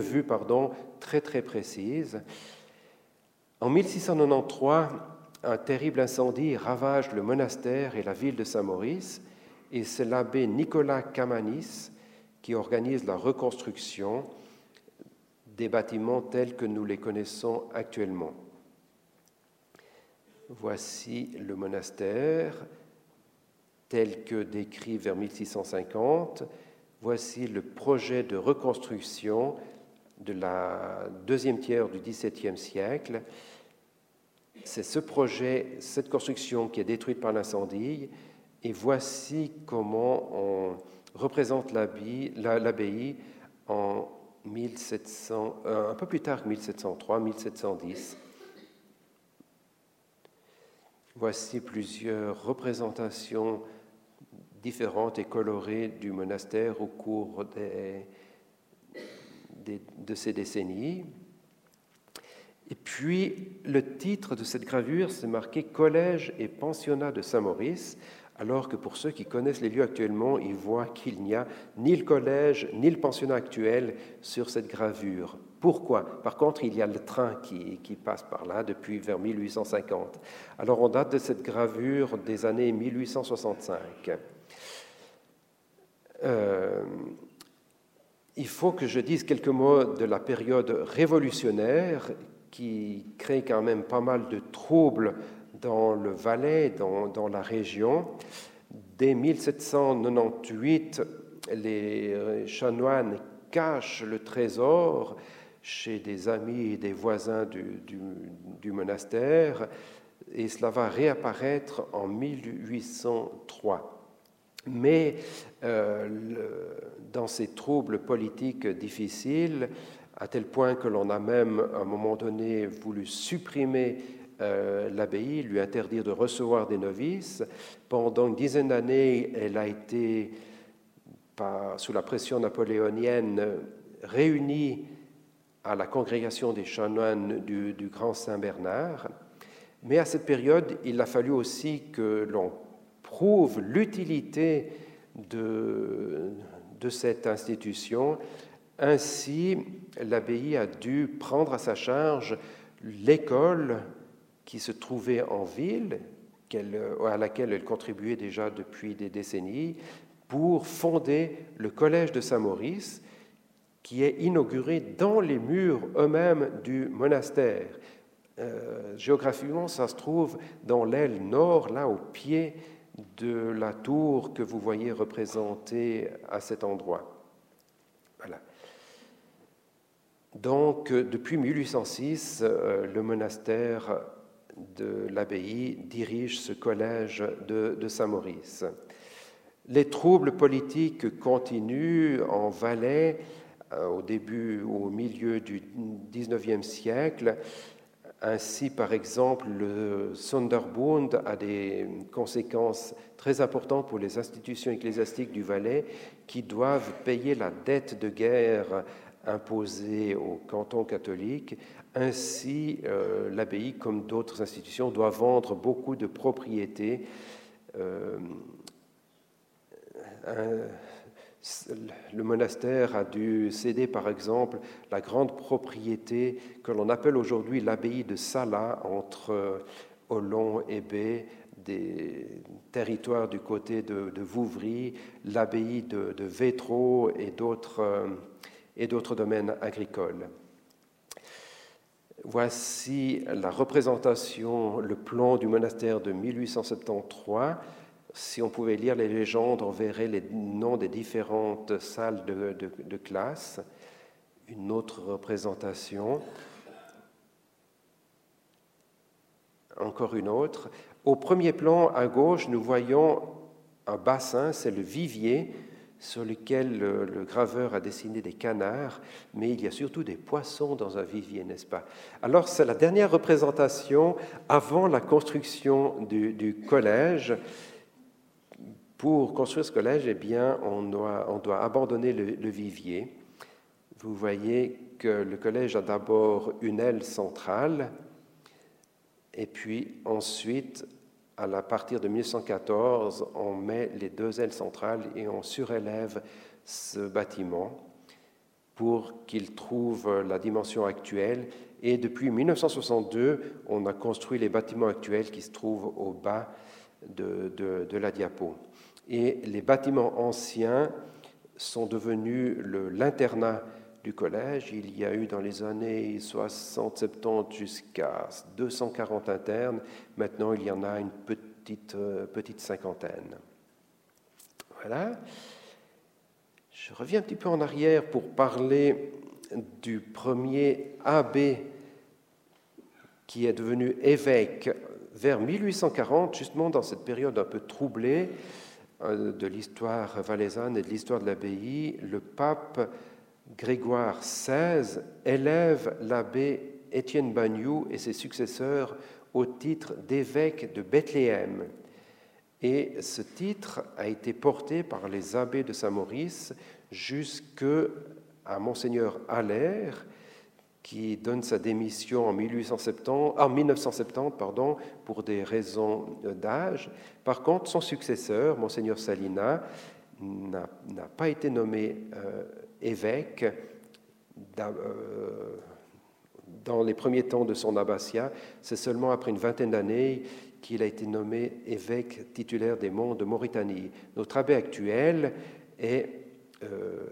vue très très précise. En 1693, un terrible incendie ravage le monastère et la ville de Saint Maurice, et c'est l'abbé Nicolas Camanis qui organise la reconstruction des bâtiments tels que nous les connaissons actuellement. Voici le monastère tel que décrit vers 1650. Voici le projet de reconstruction de la deuxième tiers du XVIIe siècle. C'est ce projet, cette construction qui est détruite par l'incendie. Et voici comment on représente l'abbaye en 1700, euh, un peu plus tard que 1703, 1710. Voici plusieurs représentations différentes et colorées du monastère au cours de ces décennies. Et puis, le titre de cette gravure, c'est marqué Collège et pensionnat de Saint-Maurice, alors que pour ceux qui connaissent les lieux actuellement, ils voient qu'il n'y a ni le collège ni le pensionnat actuel sur cette gravure. Pourquoi? Par contre, il y a le train qui, passe par là depuis vers 1850. Alors on date de cette gravure des années 1865. Euh, il faut que je dise quelques mots de la période révolutionnaire qui crée quand même pas mal de troubles dans le Valais, dans, dans la région. Dès 1798, les chanoines cachent le trésor chez des amis et des voisins du, monastère, et cela va réapparaître en 1803. Mais euh, dans ces troubles politiques difficiles, à tel point que l'on a même à un moment donné voulu supprimer euh, l'abbaye, lui interdire de recevoir des novices. Pendant une dizaine d'années, elle a été, sous la pression napoléonienne, réunie à la congrégation des chanoines du, Grand Saint-Bernard. Mais à cette période, il a fallu aussi que l'on prouve l'utilité de, de cette institution. Ainsi, l'abbaye a dû prendre à sa charge l'école qui se trouvait en ville, à laquelle elle contribuait déjà depuis des décennies, pour fonder le collège de Saint-Maurice, qui est inauguré dans les murs eux-mêmes du monastère. Euh, géographiquement, ça se trouve dans l'aile nord, là au pied de la tour que vous voyez représentée à cet endroit. Voilà. Donc, depuis 1806, euh, le monastère de l'abbaye dirige ce collège de, Saint-Maurice. Les troubles politiques continuent en Valais euh, au début au milieu du XIXe siècle. Ainsi, par exemple, le Sonderbund a des conséquences très importantes pour les institutions ecclésiastiques du Valais qui doivent payer la dette de guerre imposée au canton catholique. Ainsi, euh, l'abbaye, comme d'autres institutions, doit vendre beaucoup de propriétés. Euh, le monastère a dû céder, par exemple, la grande propriété que l'on appelle aujourd'hui l'abbaye de Sala entre Olon et Bé, des territoires du côté de, Vouvry, l'abbaye de, de Vétro euh, et d'autres domaines agricoles. Voici la représentation, le plan du monastère de 1873 si on pouvait lire les légendes, on verrait les noms des différentes salles de, classe. Une autre représentation. Encore une autre. Au premier plan, à gauche, nous voyons un bassin, c'est le vivier sur lequel le, graveur a dessiné des canards, mais il y a surtout des poissons dans un vivier, n'est-ce pas? Alors c'est la dernière représentation avant la construction du collège. Pour construire ce collège, eh bien, on doit, on doit abandonner le, vivier. Vous voyez que le collège a d'abord une aile centrale, et puis ensuite, à la partir de 1914, on met les deux ailes centrales et on surélève ce bâtiment pour qu'il trouve la dimension actuelle. Et depuis 1962, on a construit les bâtiments actuels qui se trouvent au bas de la diapo et les bâtiments anciens sont devenus l'internat du collège. Il y a eu dans les années 60-70 jusqu'à 240 internes. Maintenant, il y en a une petite, euh, petite cinquantaine. Voilà. Je reviens un petit peu en arrière pour parler du premier abbé qui est devenu évêque vers 1840, justement dans cette période un peu troublée. Euh, de l'histoire valaisanne et de l'histoire de l'abbaye, le pape Grégoire XVI élève l'abbé Étienne Bagnoux et ses successeurs au titre d'évêque de Bethléem. Et ce titre a été porté par les abbés de Saint-Maurice jusque à Monseigneur Allaire, qui donne sa démission en, 1870, en 1970 pardon, pour des raisons d'âge. Par contre, son successeur, Monseigneur Salina, n'a pas été nommé euh, évêque, dans les premiers temps de son abbatiat. C'est seulement après une vingtaine d'années qu'il a été nommé évêque titulaire des monts de Mauritanie. Notre abbé actuel est euh,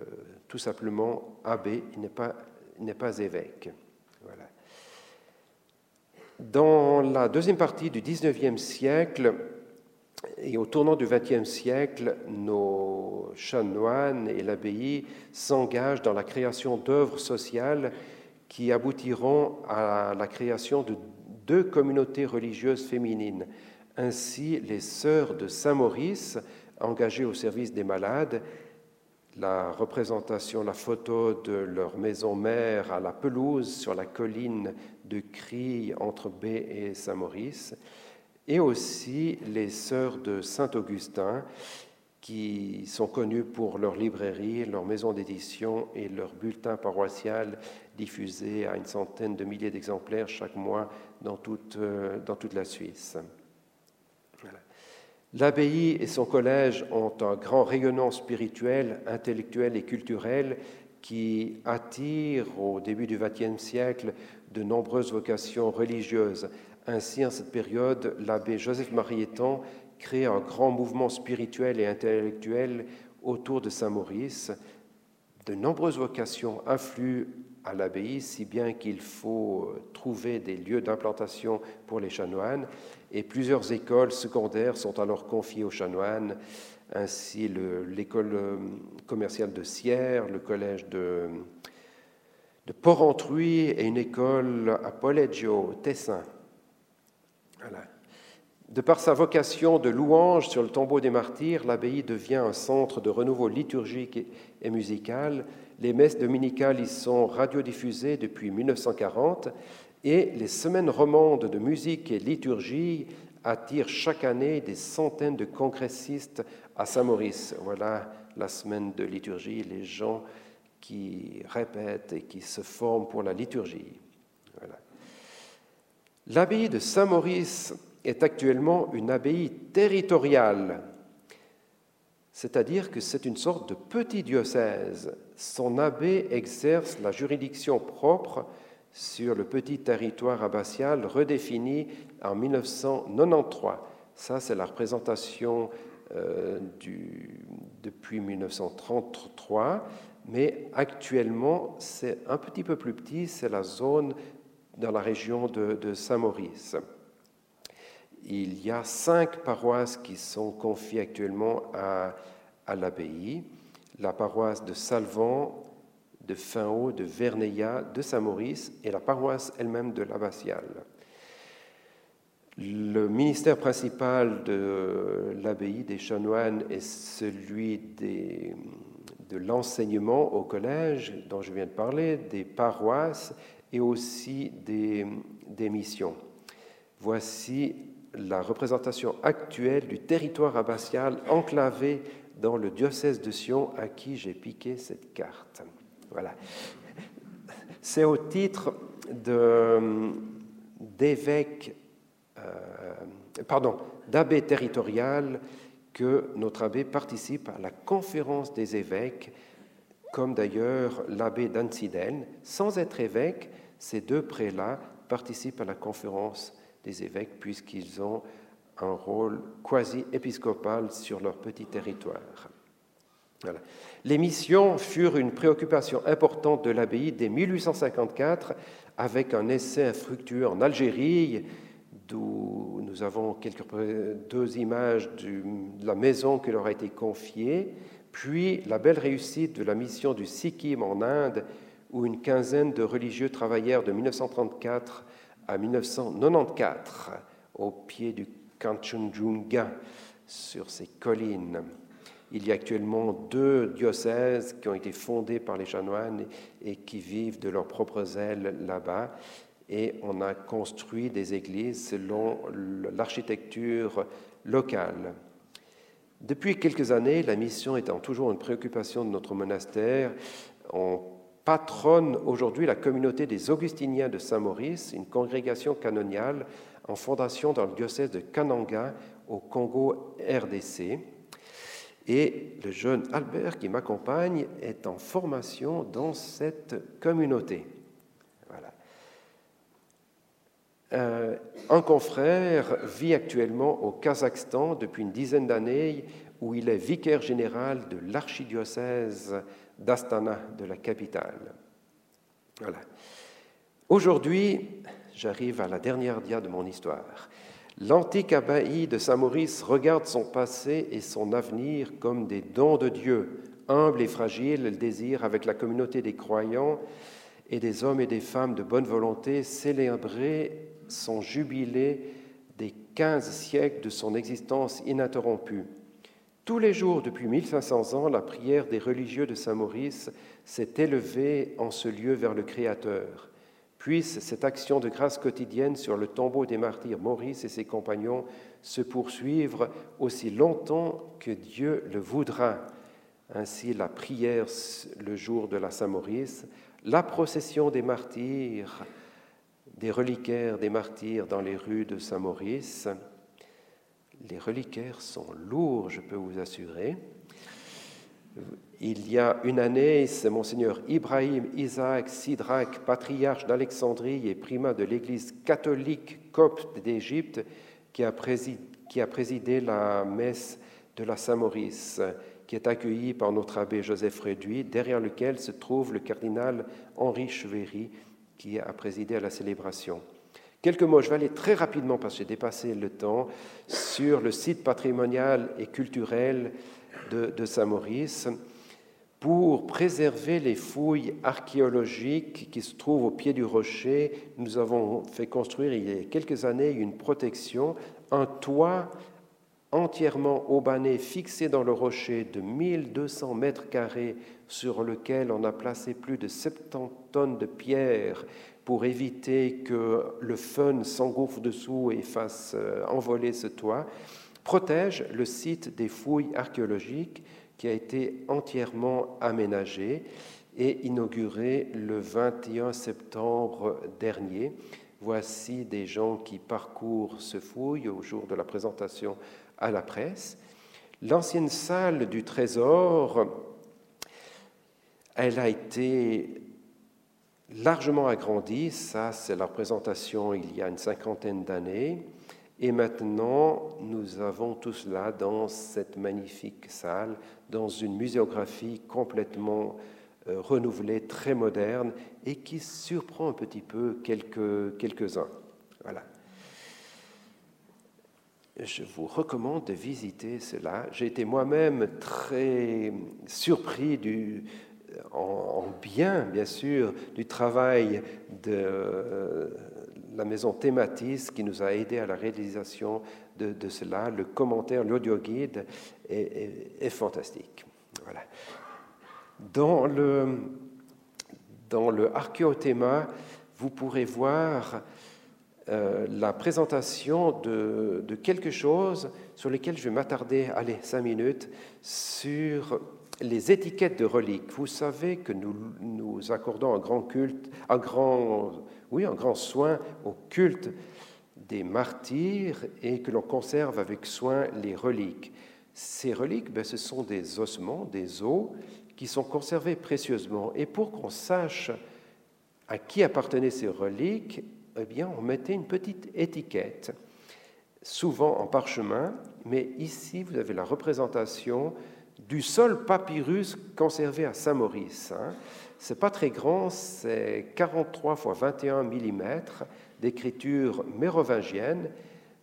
tout simplement abbé, il n'est pas, pas, évêque. Dans la deuxième partie du XIXe siècle et au tournant du XXe siècle, nos chanoines et l'abbaye s'engagent dans la création d'œuvres sociales qui aboutiront à la création de deux communautés religieuses féminines. Ainsi, les sœurs de Saint-Maurice, engagées au service des malades, la représentation, la photo de leur maison mère à la pelouse sur la colline de Crie entre B et Saint-Maurice, et aussi les sœurs de Saint-Augustin, qui sont connues pour leur librairie, leur maison d'édition et leur bulletin paroissial diffusé à une centaine de milliers d'exemplaires chaque mois dans toute, euh, dans toute la Suisse. L'abbaye et son collège ont un grand rayonnement spirituel, intellectuel et culturel qui attire au début du XXe siècle de nombreuses vocations religieuses. Ainsi, en cette période, l'abbé Joseph-Marie Etan crée un grand mouvement spirituel et intellectuel autour de Saint-Maurice. De nombreuses vocations affluent à l'abbaye, si bien qu'il faut euh, trouver des lieux d'implantation pour les chanoines, et plusieurs écoles secondaires sont alors confiées aux chanoines, ainsi l'école euh, commerciale de Sierre, le collège de, de Porrentruy et une école à Poleggio, Tessin. De par sa vocation de louange sur le tombeau des martyrs, l'abbaye devient un centre de renouveau liturgique et musical. Les messes dominicales y sont radiodiffusées depuis 1940 et les semaines romandes de musique et liturgie attirent chaque année des centaines de congressistes à Saint-Maurice. Voilà la semaine de liturgie, les gens qui répètent et qui se forment pour la liturgie. L'abbaye de Saint-Maurice est actuellement une abbaye territoriale, c'est-à-dire que c'est une sorte de petit diocèse. Son abbé exerce la juridiction propre sur le petit territoire abbatial redéfini en 1993. Ça, c'est la représentation euh, du, depuis 1933, mais actuellement, c'est un petit peu plus petit, c'est la zone dans la région de, de Saint-Maurice il y a cinq paroisses qui sont confiées actuellement à, l'abbaye. La paroisse de Salvan, de Finhaut, de Verneilla, de Saint-Maurice et la paroisse elle-même de l'Abbatiale. Le ministère principal de l'abbaye des chanoines est celui de l'enseignement au collège dont je viens de parler, des paroisses et aussi des, des missions. Voici la représentation actuelle du territoire abbatial enclavé dans le diocèse de Sion à qui j'ai piqué cette carte. Voilà. C'est au titre d'évêque, euh, pardon, d'abbé territorial que notre abbé participe à la conférence des évêques, comme d'ailleurs l'abbé d'Ansidel. Sans être évêque, ces deux prélats participent à la conférence des évêques puisqu'ils ont un rôle quasi-épiscopal sur leur petit territoire. Les missions furent une préoccupation importante de l'abbaye dès 1854 avec un essai infructueux en Algérie d'où nous avons quelques, deux images de la maison qui leur a été confiée, puis la belle réussite de la mission du Sikkim en Inde où une quinzaine de religieux travaillèrent de 1934 à 1994 au pied du Kanchenjunga sur ces collines. Il y a actuellement deux diocèses qui ont été fondés par les chanoines et qui vivent de leurs propres ailes là-bas. Et on a construit des églises selon l'architecture locale. Depuis quelques années, la mission étant toujours une préoccupation de notre monastère, on patronne aujourd'hui la communauté des Augustiniens de Saint-Maurice, une congrégation canoniale en fondation dans le diocèse de Kananga au Congo RDC. Et le jeune Albert qui m'accompagne est en formation dans cette communauté. Voilà. Euh, un confrère vit actuellement au Kazakhstan depuis une dizaine d'années où il est vicaire général de l'archidiocèse d'Astana, de la capitale. Voilà. Aujourd'hui, j'arrive à la dernière dia de mon histoire. L'antique abbaye de Saint-Maurice regarde son passé et son avenir comme des dons de Dieu. Humble et fragile, elle désire, avec la communauté des croyants et des hommes et des femmes de bonne volonté, célébrer son jubilé des 15 siècles de son existence ininterrompue. Tous les jours depuis 1500 ans, la prière des religieux de Saint-Maurice s'est élevée en ce lieu vers le Créateur. Puisse cette action de grâce quotidienne sur le tombeau des martyrs Maurice et ses compagnons se poursuivre aussi longtemps que Dieu le voudra. Ainsi la prière le jour de la Saint-Maurice, la procession des martyrs, des reliquaires des martyrs dans les rues de Saint-Maurice, les reliquaires sont lourds, je peux vous assurer. Il y a une année, c'est Monseigneur Ibrahim Isaac Sidrak, patriarche d'Alexandrie et primat de l'Église catholique copte d'Égypte, qui, a présidé la messe de la Saint-Maurice, qui est accueillie par notre abbé Joseph Réduit, derrière lequel se trouve le cardinal Henri Chevéry, qui a présidé à la célébration. Quelques mots, je vais aller très rapidement parce que j'ai dépassé le temps, sur le site patrimonial et culturel de, Saint-Maurice pour préserver les fouilles archéologiques qui se trouvent au pied du rocher. Nous avons fait construire il y a quelques années une protection, un toit entièrement aubané fixé dans le rocher de 1200 mètres carrés sur lequel on a placé plus de 70 tonnes de pierres pour éviter que le fun s'engouffre dessous et fasse euh, envoler ce toit, protège le site des fouilles archéologiques qui a été entièrement aménagé et inauguré le 21 septembre dernier. Voici des gens qui parcourent ce fouille au jour de la présentation à la presse. L'ancienne salle du trésor, elle a été largement agrandi. Ça, c'est la présentation il y a une cinquantaine d'années. Et maintenant, nous avons tout cela dans cette magnifique salle, dans une muséographie complètement euh, renouvelée, très moderne, et qui surprend un petit peu quelques, quelques-uns. Voilà. Je vous recommande de visiter cela. J'ai été moi-même très surpris du, en, bien, bien sûr, du travail de euh, la maison Thématis qui nous a aidé à la réalisation de, cela. Le commentaire, l'audio guide est, fantastique. Dans le, dans le archéothéma, vous pourrez voir euh, la présentation de, de, quelque chose sur lequel je vais m'attarder, allez, cinq minutes, sur les étiquettes de reliques. Vous savez que nous, nous accordons un grand culte, un grand, oui, un grand soin au culte des martyrs et que l'on conserve avec soin les reliques. Ces reliques, ben, ce sont des ossements, des os qui sont conservés précieusement. Et pour qu'on sache à qui appartenaient ces reliques, eh bien, on mettait une petite étiquette, souvent en parchemin, mais ici, vous avez la représentation du seul papyrus conservé à Saint-Maurice. Hein. Ce n'est pas très grand, c'est 43 x 21 mm d'écriture mérovingienne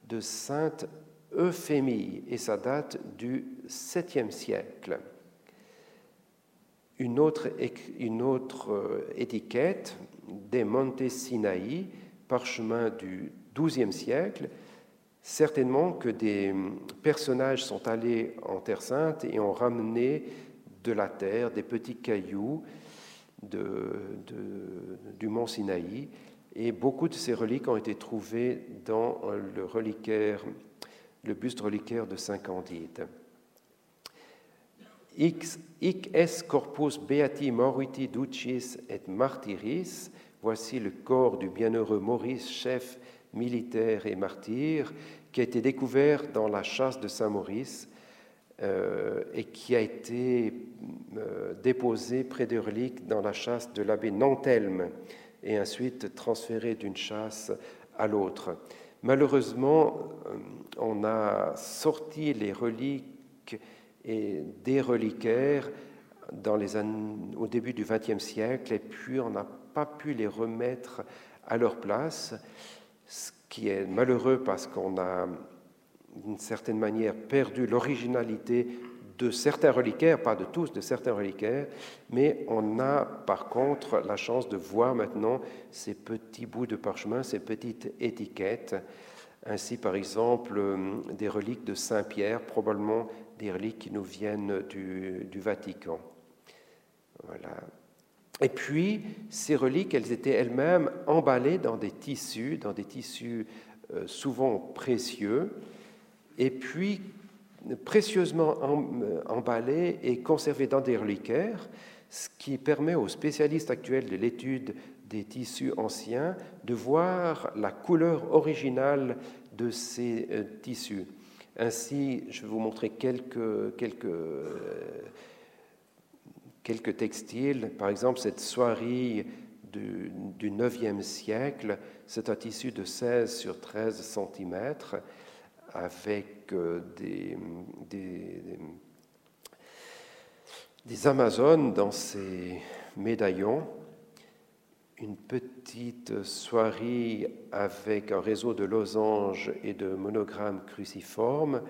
de Sainte Euphémie, et ça date du 7e siècle. Une autre, une autre euh, étiquette, des Monte Sinaï, parchemin du 12e siècle, Certainement que des personnages sont allés en Terre Sainte et ont ramené de la terre des petits cailloux du mont Sinaï. Et beaucoup de ces reliques ont été trouvées dans le reliquaire, le buste reliquaire de Saint Candide. Hic es corpus beati moriti ducis et martyris. Voici le corps du bienheureux Maurice, chef militaire et martyr, qui a été découvert dans la chasse de Saint-Maurice. Euh, et qui a été déposé près des reliques dans la chasse de l'abbé Nantelme et ensuite transféré d'une chasse à l'autre. Malheureusement, on a sorti les reliques et des reliquaires dans les au début du XXe siècle, et puis on n'a pas pu les remettre à leur place, ce qui est malheureux parce qu'on a d'une certaine manière perdu l'originalité de certains reliquaires, pas de tous, de certains reliquaires, mais on a par contre la chance de voir maintenant ces petits bouts de parchemin, ces petites étiquettes, ainsi par exemple des reliques de Saint-Pierre, probablement des reliques qui nous viennent du, du Vatican. Voilà. Et puis, ces reliques, elles étaient elles-mêmes emballées dans des tissus, dans des tissus euh, souvent précieux, et puis précieusement euh, emballées et conservées dans des reliquaires, ce qui permet aux spécialistes actuels de l'étude des tissus anciens de voir la couleur originale de ces euh, tissus. Ainsi, je vais vous montrer quelques, quelques quelques textiles. Par exemple, cette soierie du, du 9e siècle, c'est un tissu de 16 sur 13 cm avec euh, des, Amazones dans ces médaillons, une petite soierie avec un réseau de losanges et de monogrammes cruciformes,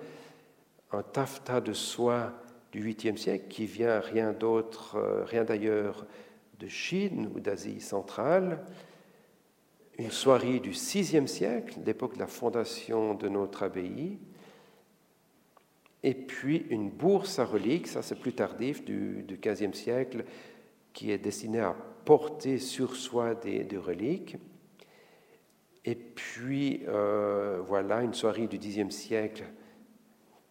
un taffetas de soie du 8e siècle qui vient rien d'autre, euh, rien d'ailleurs de Chine ou d'Asie centrale, une soirée du 6e siècle, l'époque de la fondation de notre abbaye, et puis une bourse à reliques, ça c'est plus tardif, du, du 15e siècle, qui est destinée à porter sur soi des, reliques. Et puis, euh, voilà, une soirée du 10e siècle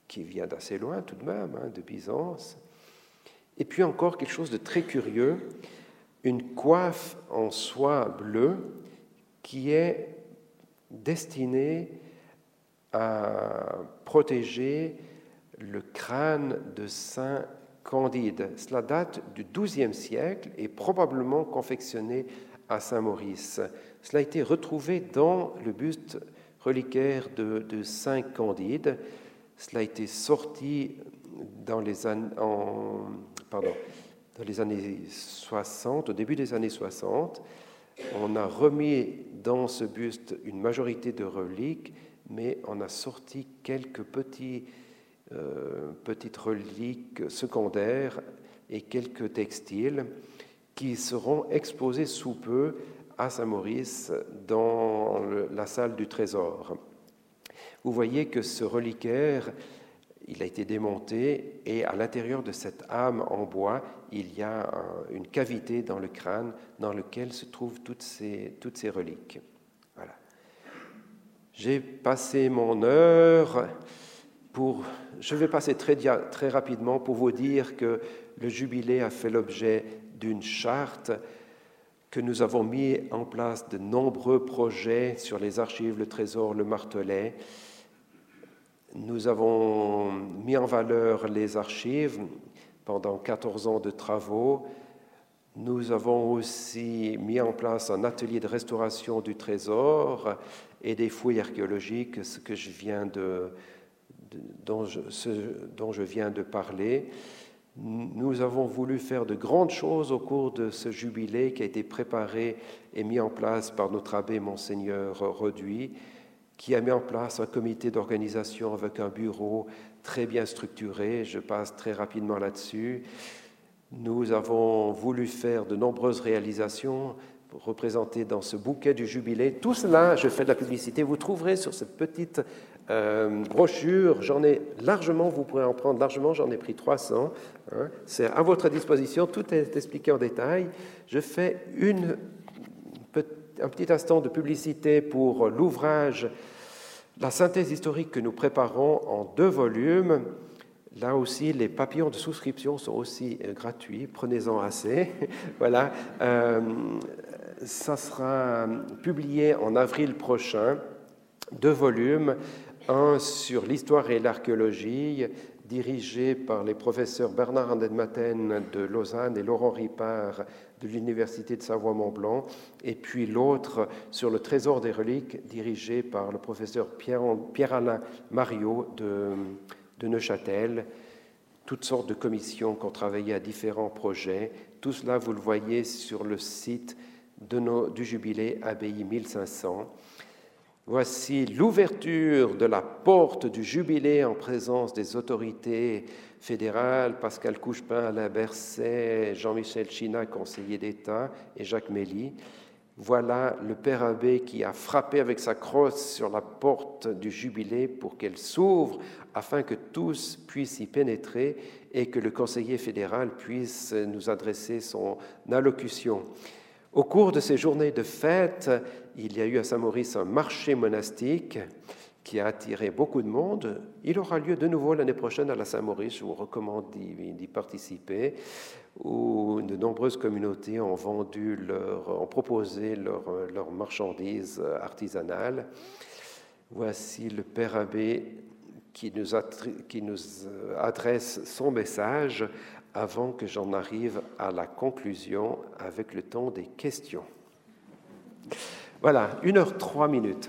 qui vient d'assez loin tout de même, hein, de Byzance. Et puis encore quelque chose de très curieux, une coiffe en soie bleue qui est destinée à protéger le crâne de Saint Candide. Cela date du XIIe siècle et probablement confectionné à Saint-Maurice. Cela a été retrouvé dans le buste reliquaire de, Saint Candide cela a été sorti dans les années 60, au début des années 60. On a remis dans ce buste une majorité de reliques, mais on a sorti quelques euh, petites reliques secondaires et quelques textiles qui seront exposés sous peu à Saint-Maurice dans la salle du Trésor. Vous voyez que ce reliquaire, il a été démonté et à l'intérieur de cette âme en bois, il y a une cavité dans le crâne dans laquelle se trouvent toutes ces, toutes ces reliques. Voilà. J'ai passé mon heure pour... Je vais passer très, très rapidement pour vous dire que le jubilé a fait l'objet d'une charte que nous avons mis en place de nombreux projets sur les archives, le trésor, le martelet, nous avons mis en valeur les archives pendant 14 ans de travaux. Nous avons aussi mis en place un atelier de restauration du trésor et des fouilles archéologiques, ce que je viens de, dont, je, dont je viens de parler. Nous avons voulu faire de grandes choses au cours de ce jubilé qui a été préparé et mis en place par notre abbé Monseigneur Reduit qui a mis en place un comité d'organisation avec un bureau très bien structuré. Je passe très rapidement là-dessus. Nous avons voulu faire de nombreuses réalisations représentées dans ce bouquet du jubilé. Tout cela, je fais de la publicité, vous trouverez sur cette petite euh, brochure. J'en ai largement, vous pourrez en prendre largement, j'en ai pris 300. Hein. C'est à votre disposition, tout est expliqué en détail. Je fais une un petit instant de publicité pour l'ouvrage La synthèse historique que nous préparons en deux volumes. Là aussi, les papillons de souscription sont aussi euh, gratuits, prenez-en assez. voilà, euh, ça sera publié en avril prochain, deux volumes un sur l'histoire et l'archéologie, dirigé par les professeurs Bernard Andedmaten de Lausanne et Laurent Ripard de l'Université de Savoie-Mont-Blanc, et puis l'autre sur le trésor des reliques, dirigé par le professeur Pierre-Alain Mariot de, Neuchâtel. Toutes sortes de commissions qui ont travaillé à différents projets. Tout cela, vous le voyez sur le site du jubilé Abbaye 1500. Voici l'ouverture de la porte du jubilé en présence des autorités fédérales, Pascal Couchepin, Alain Berset, Jean-Michel China, conseiller d'État, et Jacques Mély. Voilà le père abbé qui a frappé avec sa crosse sur la porte du jubilé pour qu'elle s'ouvre afin que tous puissent y pénétrer et que le conseiller fédéral puisse nous adresser son allocution. Au cours de ces journées de fête, il y a eu à Saint-Maurice un marché monastique qui a attiré beaucoup de monde. Il aura lieu de nouveau l'année prochaine à la Saint-Maurice. Je vous recommande d'y participer, où de nombreuses communautés ont vendu leur, ont proposé leurs marchandises artisanales. Voici le Père Abbé qui nous, qui nous adresse son message avant que j'en arrive à la conclusion avec le temps des questions. Voilà, une heure trois minutes.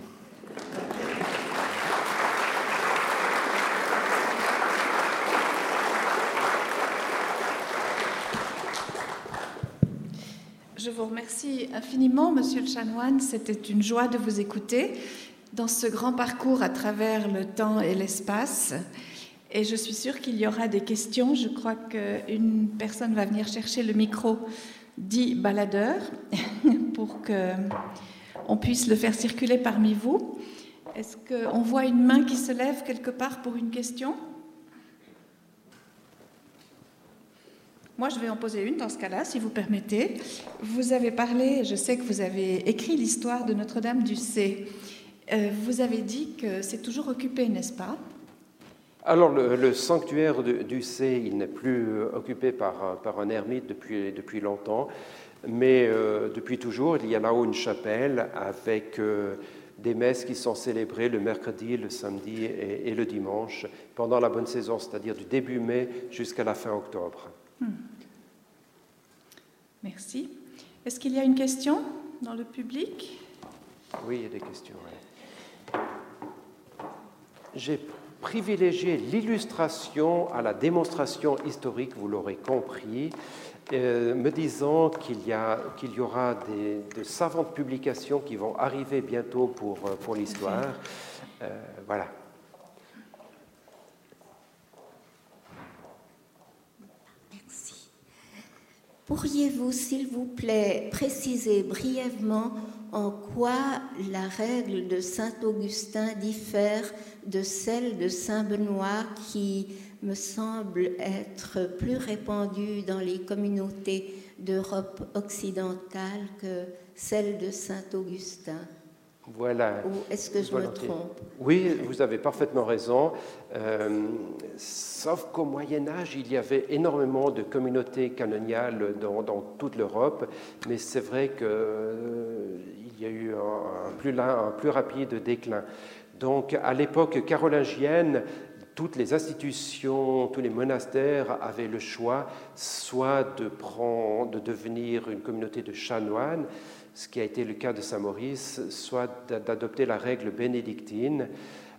Je vous remercie infiniment, Monsieur le chanoine. C'était une joie de vous écouter dans ce grand parcours à travers le temps et l'espace. Et je suis sûre qu'il y aura des questions. Je crois qu'une personne va venir chercher le micro dit baladeur pour qu'on puisse le faire circuler parmi vous. Est-ce qu'on voit une main qui se lève quelque part pour une question? Moi, je vais en poser une dans ce cas-là, si vous permettez. Vous avez parlé, je sais que vous avez écrit l'histoire de Notre-Dame du C. Euh, vous avez dit que c'est toujours occupé, n'est-ce pas? Alors, le, sanctuaire du C, il n'est plus euh, occupé par, par, un ermite depuis, depuis longtemps, mais euh, depuis toujours, il y a là-haut une chapelle avec euh, des messes qui sont célébrées le mercredi, le samedi et, le dimanche pendant la bonne saison, c'est-à-dire du début mai jusqu'à la fin octobre. Hmm. Merci. Est-ce qu'il y a une question dans le public? Oui, il y a des questions. J'ai privilégier l'illustration à la démonstration historique, vous l'aurez compris, euh, me disant qu'il y, qu'il y aura des, de savantes publications qui vont arriver bientôt pour, euh, pour l'histoire. Euh, voilà. Pourriez-vous, s'il vous plaît, préciser brièvement en quoi la règle de Saint Augustin diffère de celle de Saint Benoît qui me semble être plus répandue dans les communautés d'Europe occidentale que celle de Saint Augustin? Voilà. Ou est-ce que je me trompe Oui, vous avez parfaitement raison. Euh, sauf qu'au Moyen Âge, il y avait énormément de communautés canoniales dans, toute l'Europe, mais c'est vrai qu'il euh, y a eu un, plus, un plus rapide déclin. Donc, à l'époque carolingienne, toutes les institutions, tous les monastères avaient le choix soit de, prendre, de devenir une communauté de chanoines, ce qui a été le cas de Saint-Maurice, soit d'adopter la règle bénédictine.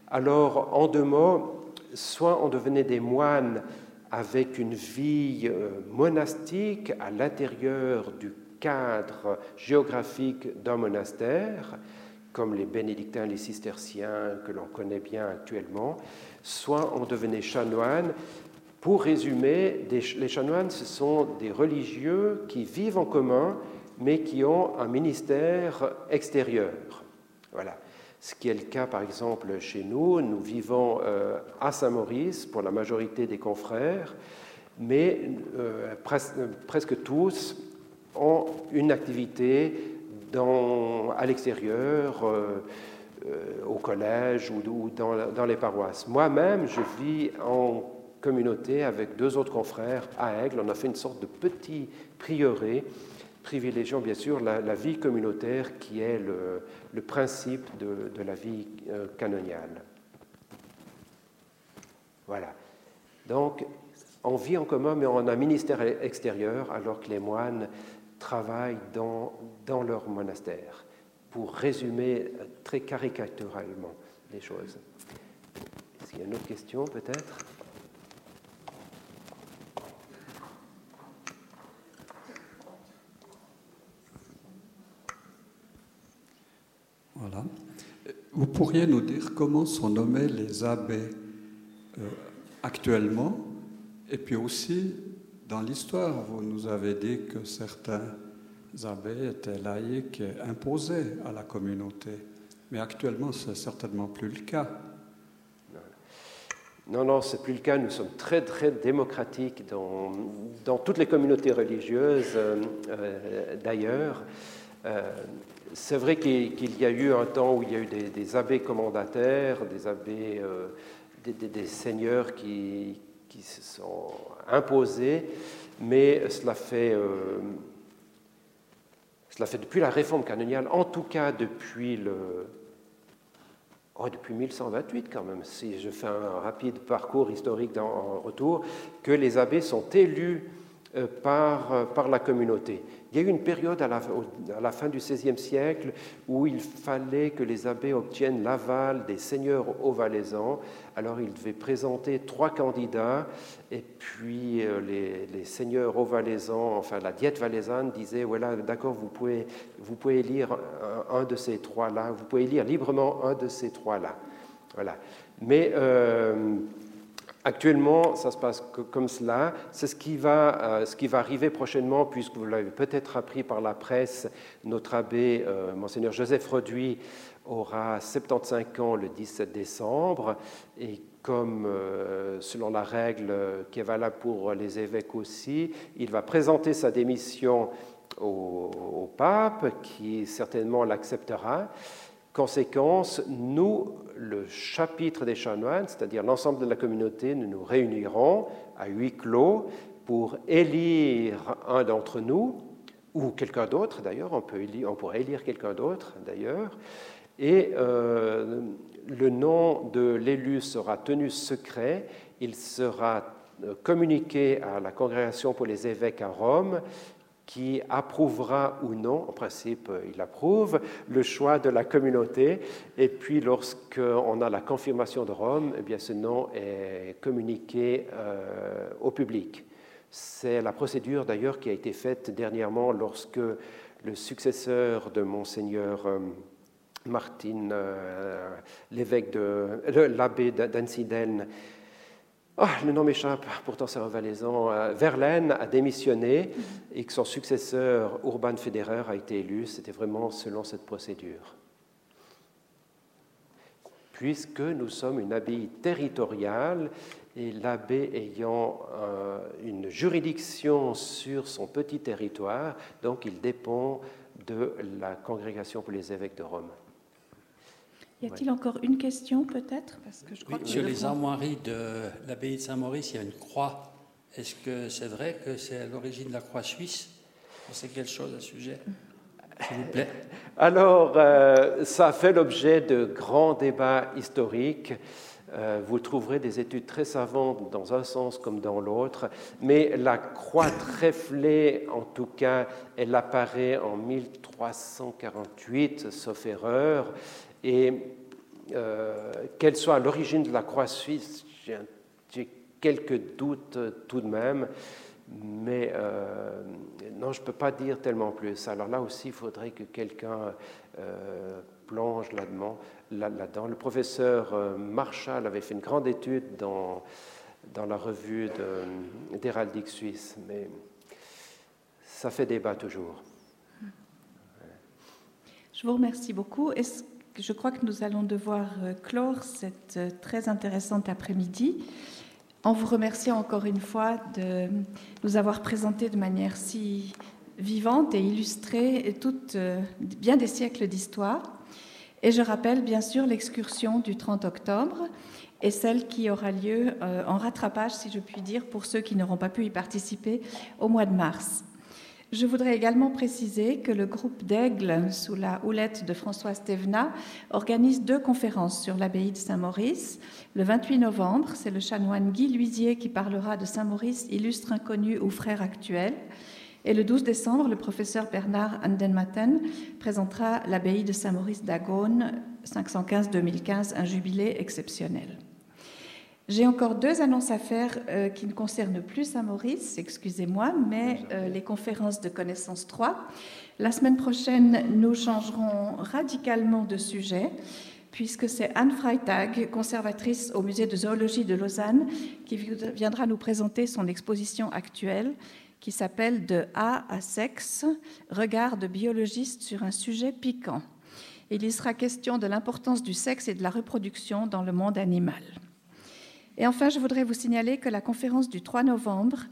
Alors, en deux mots, soit on devenait des moines avec une vie euh, monastique à l'intérieur du cadre géographique d'un monastère, comme les bénédictins, les cisterciens que l'on connaît bien actuellement, soit on devenait chanoine. Pour résumer, les chanoines, ce sont des religieux qui vivent en commun, mais qui ont un ministère extérieur. Voilà. Ce qui est le cas, par exemple, chez nous. Nous vivons euh, à Saint-Maurice pour la majorité des confrères, mais euh, presque tous ont une activité à l'extérieur, euh, au collège ou, dans, les paroisses. Moi-même, je vis en communauté avec deux autres confrères à Aigle. On a fait une sorte de petit prieuré, privilégiant bien sûr la, vie communautaire qui est le, principe de, la vie euh, canoniale. Voilà. Donc, on vit en commun, mais on a un ministère extérieur, alors que les moines travaillent dans, dans leur monastère, pour résumer très caricaturalement les choses. Est-ce qu'il y a une autre question, peut-être? Voilà. Vous pourriez nous dire comment sont nommés les abbés euh, actuellement? Et puis aussi, dans l'histoire, vous nous avez dit que certains abbés étaient laïcs et imposés à la communauté. Mais actuellement, c'est certainement plus le cas. Non, non, c'est plus le cas. Nous sommes très, très démocratiques dans, dans toutes les communautés religieuses, euh, euh, d'ailleurs. Euh, c'est vrai qu'il y a eu un temps où il y a eu des, abbés commendataires, des abbés, des, seigneurs qui, se sont imposés, mais cela fait, cela fait depuis la réforme canoniale, en tout cas depuis le, Oh, depuis 1128 quand même, si je fais un rapide parcours historique en retour, que les abbés sont élus euh, par, euh, par la communauté. Il y a eu une période à la, fin du XVIe siècle où il fallait que les abbés obtiennent l'aval des seigneurs ovalaisans. Alors ils devaient présenter trois candidats et puis euh, les, les seigneurs ovalaisans, enfin la diète valaisanne disait voilà d'accord vous pouvez vous pouvez élire un, de ces trois là, vous pouvez élire librement un de ces trois là. Voilà. Mais Actuellement, ça se passe comme cela. C'est ce, qui va, euh, ce qui va arriver prochainement, puisque vous l'avez peut-être appris par la presse, notre abbé, euh, monseigneur Joseph Roduit, aura 75 ans le 17 décembre. Et comme euh, selon la règle qui est valable pour les évêques aussi, il va présenter sa démission au pape, qui certainement l'acceptera. Conséquence, nous, le chapitre des chanoines, c'est-à-dire l'ensemble de la communauté, nous nous réunirons à huis clos pour élire un d'entre nous, ou quelqu'un d'autre d'ailleurs, on, pourrait élire quelqu'un d'autre d'ailleurs, et euh, le nom de l'élu sera tenu secret, il sera euh, communiqué à la congrégation pour les évêques à Rome, qui approuvera ou non, en principe il approuve, le choix de la communauté. Et puis lorsqu'on a la confirmation de Rome, eh bien, ce nom est communiqué euh, au public. C'est la procédure d'ailleurs qui a été faite dernièrement lorsque le successeur de monseigneur euh, Martin, euh, l'évêque de l'abbé d'Ansidel, Oh, le nom m'échappe, pourtant c'est un valaisan. Euh, Verlaine a démissionné et que son successeur, Urban Federer, a été élu. C'était vraiment selon cette procédure. Puisque nous sommes une abbaye territoriale et l'abbé ayant euh, une juridiction sur son petit territoire, donc il dépend de la congrégation pour les évêques de Rome. Y a-t-il encore une question peut-être? Parce que je crois Sur les armoiries de l'abbaye de Saint-Maurice, il y a une croix. Est-ce que c'est vrai que c'est à l'origine de la croix suisse? C'est quelque chose à ce sujet? S'il vous plaît. Alors, euh, ça fait l'objet de grands débats historiques. Euh, vous trouverez des études très savantes dans un sens comme dans l'autre, mais la croix tréflée, en tout cas, elle apparaît en 1348, sauf erreur, et euh, qu'elle soit l'origine de la croix suisse, j'ai quelques doutes tout de même, mais euh, non, je ne peux pas dire tellement plus. Alors là aussi, il faudrait que quelqu'un euh, plonge là-dedans. Là le professeur Marshall avait fait une grande étude dans, dans la revue d'héraldique suisse, mais ça fait débat toujours. Je vous remercie beaucoup. Je crois que nous allons devoir euh, clore cette euh, très intéressante après-midi en vous remerciant encore une fois de nous avoir présenté de manière si vivante et illustrée euh, bien des siècles d'histoire. Et je rappelle bien sûr l'excursion du 30 octobre et celle qui aura lieu en rattrapage, si je puis dire, pour ceux qui n'auront pas pu y participer au mois de mars. Je voudrais également préciser que le groupe d'Aigle, sous la houlette de Françoise Thévenat, organise deux conférences sur l'abbaye de Saint-Maurice. Le 28 novembre, c'est le chanoine Guy Luisier qui parlera de Saint-Maurice, illustre inconnu ou frère actuel. Et le 12 décembre, le professeur Bernard Andenmatten présentera l'abbaye de Saint-Maurice d'Agone, 515-2015, un jubilé exceptionnel. J'ai encore deux annonces à faire euh, qui ne concernent plus Saint-Maurice, excusez-moi, mais euh, les conférences de connaissance 3. La semaine prochaine, nous changerons radicalement de sujet puisque c'est Anne Freitag, conservatrice au musée de zoologie de Lausanne, qui viendra nous présenter son exposition actuelle qui s'appelle De A à sexe, regard de biologiste sur un sujet piquant. Il y sera question de l'importance du sexe et de la reproduction dans le monde animal. Et enfin, je voudrais vous signaler que la conférence du 3 novembre,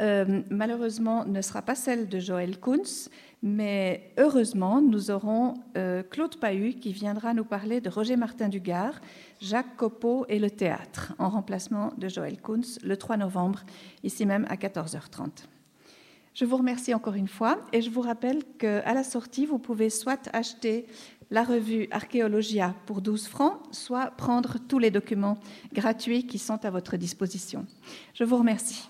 euh, malheureusement, ne sera pas celle de Joël Kunz, mais heureusement, nous aurons euh, Claude Pahu qui viendra nous parler de Roger Martin Dugard, Jacques Copeau et le théâtre, en remplacement de Joël Kunz, le 3 novembre, ici même à 14h30. Je vous remercie encore une fois et je vous rappelle qu'à la sortie, vous pouvez soit acheter la revue Archéologia pour 12 francs, soit prendre tous les documents gratuits qui sont à votre disposition. Je vous remercie.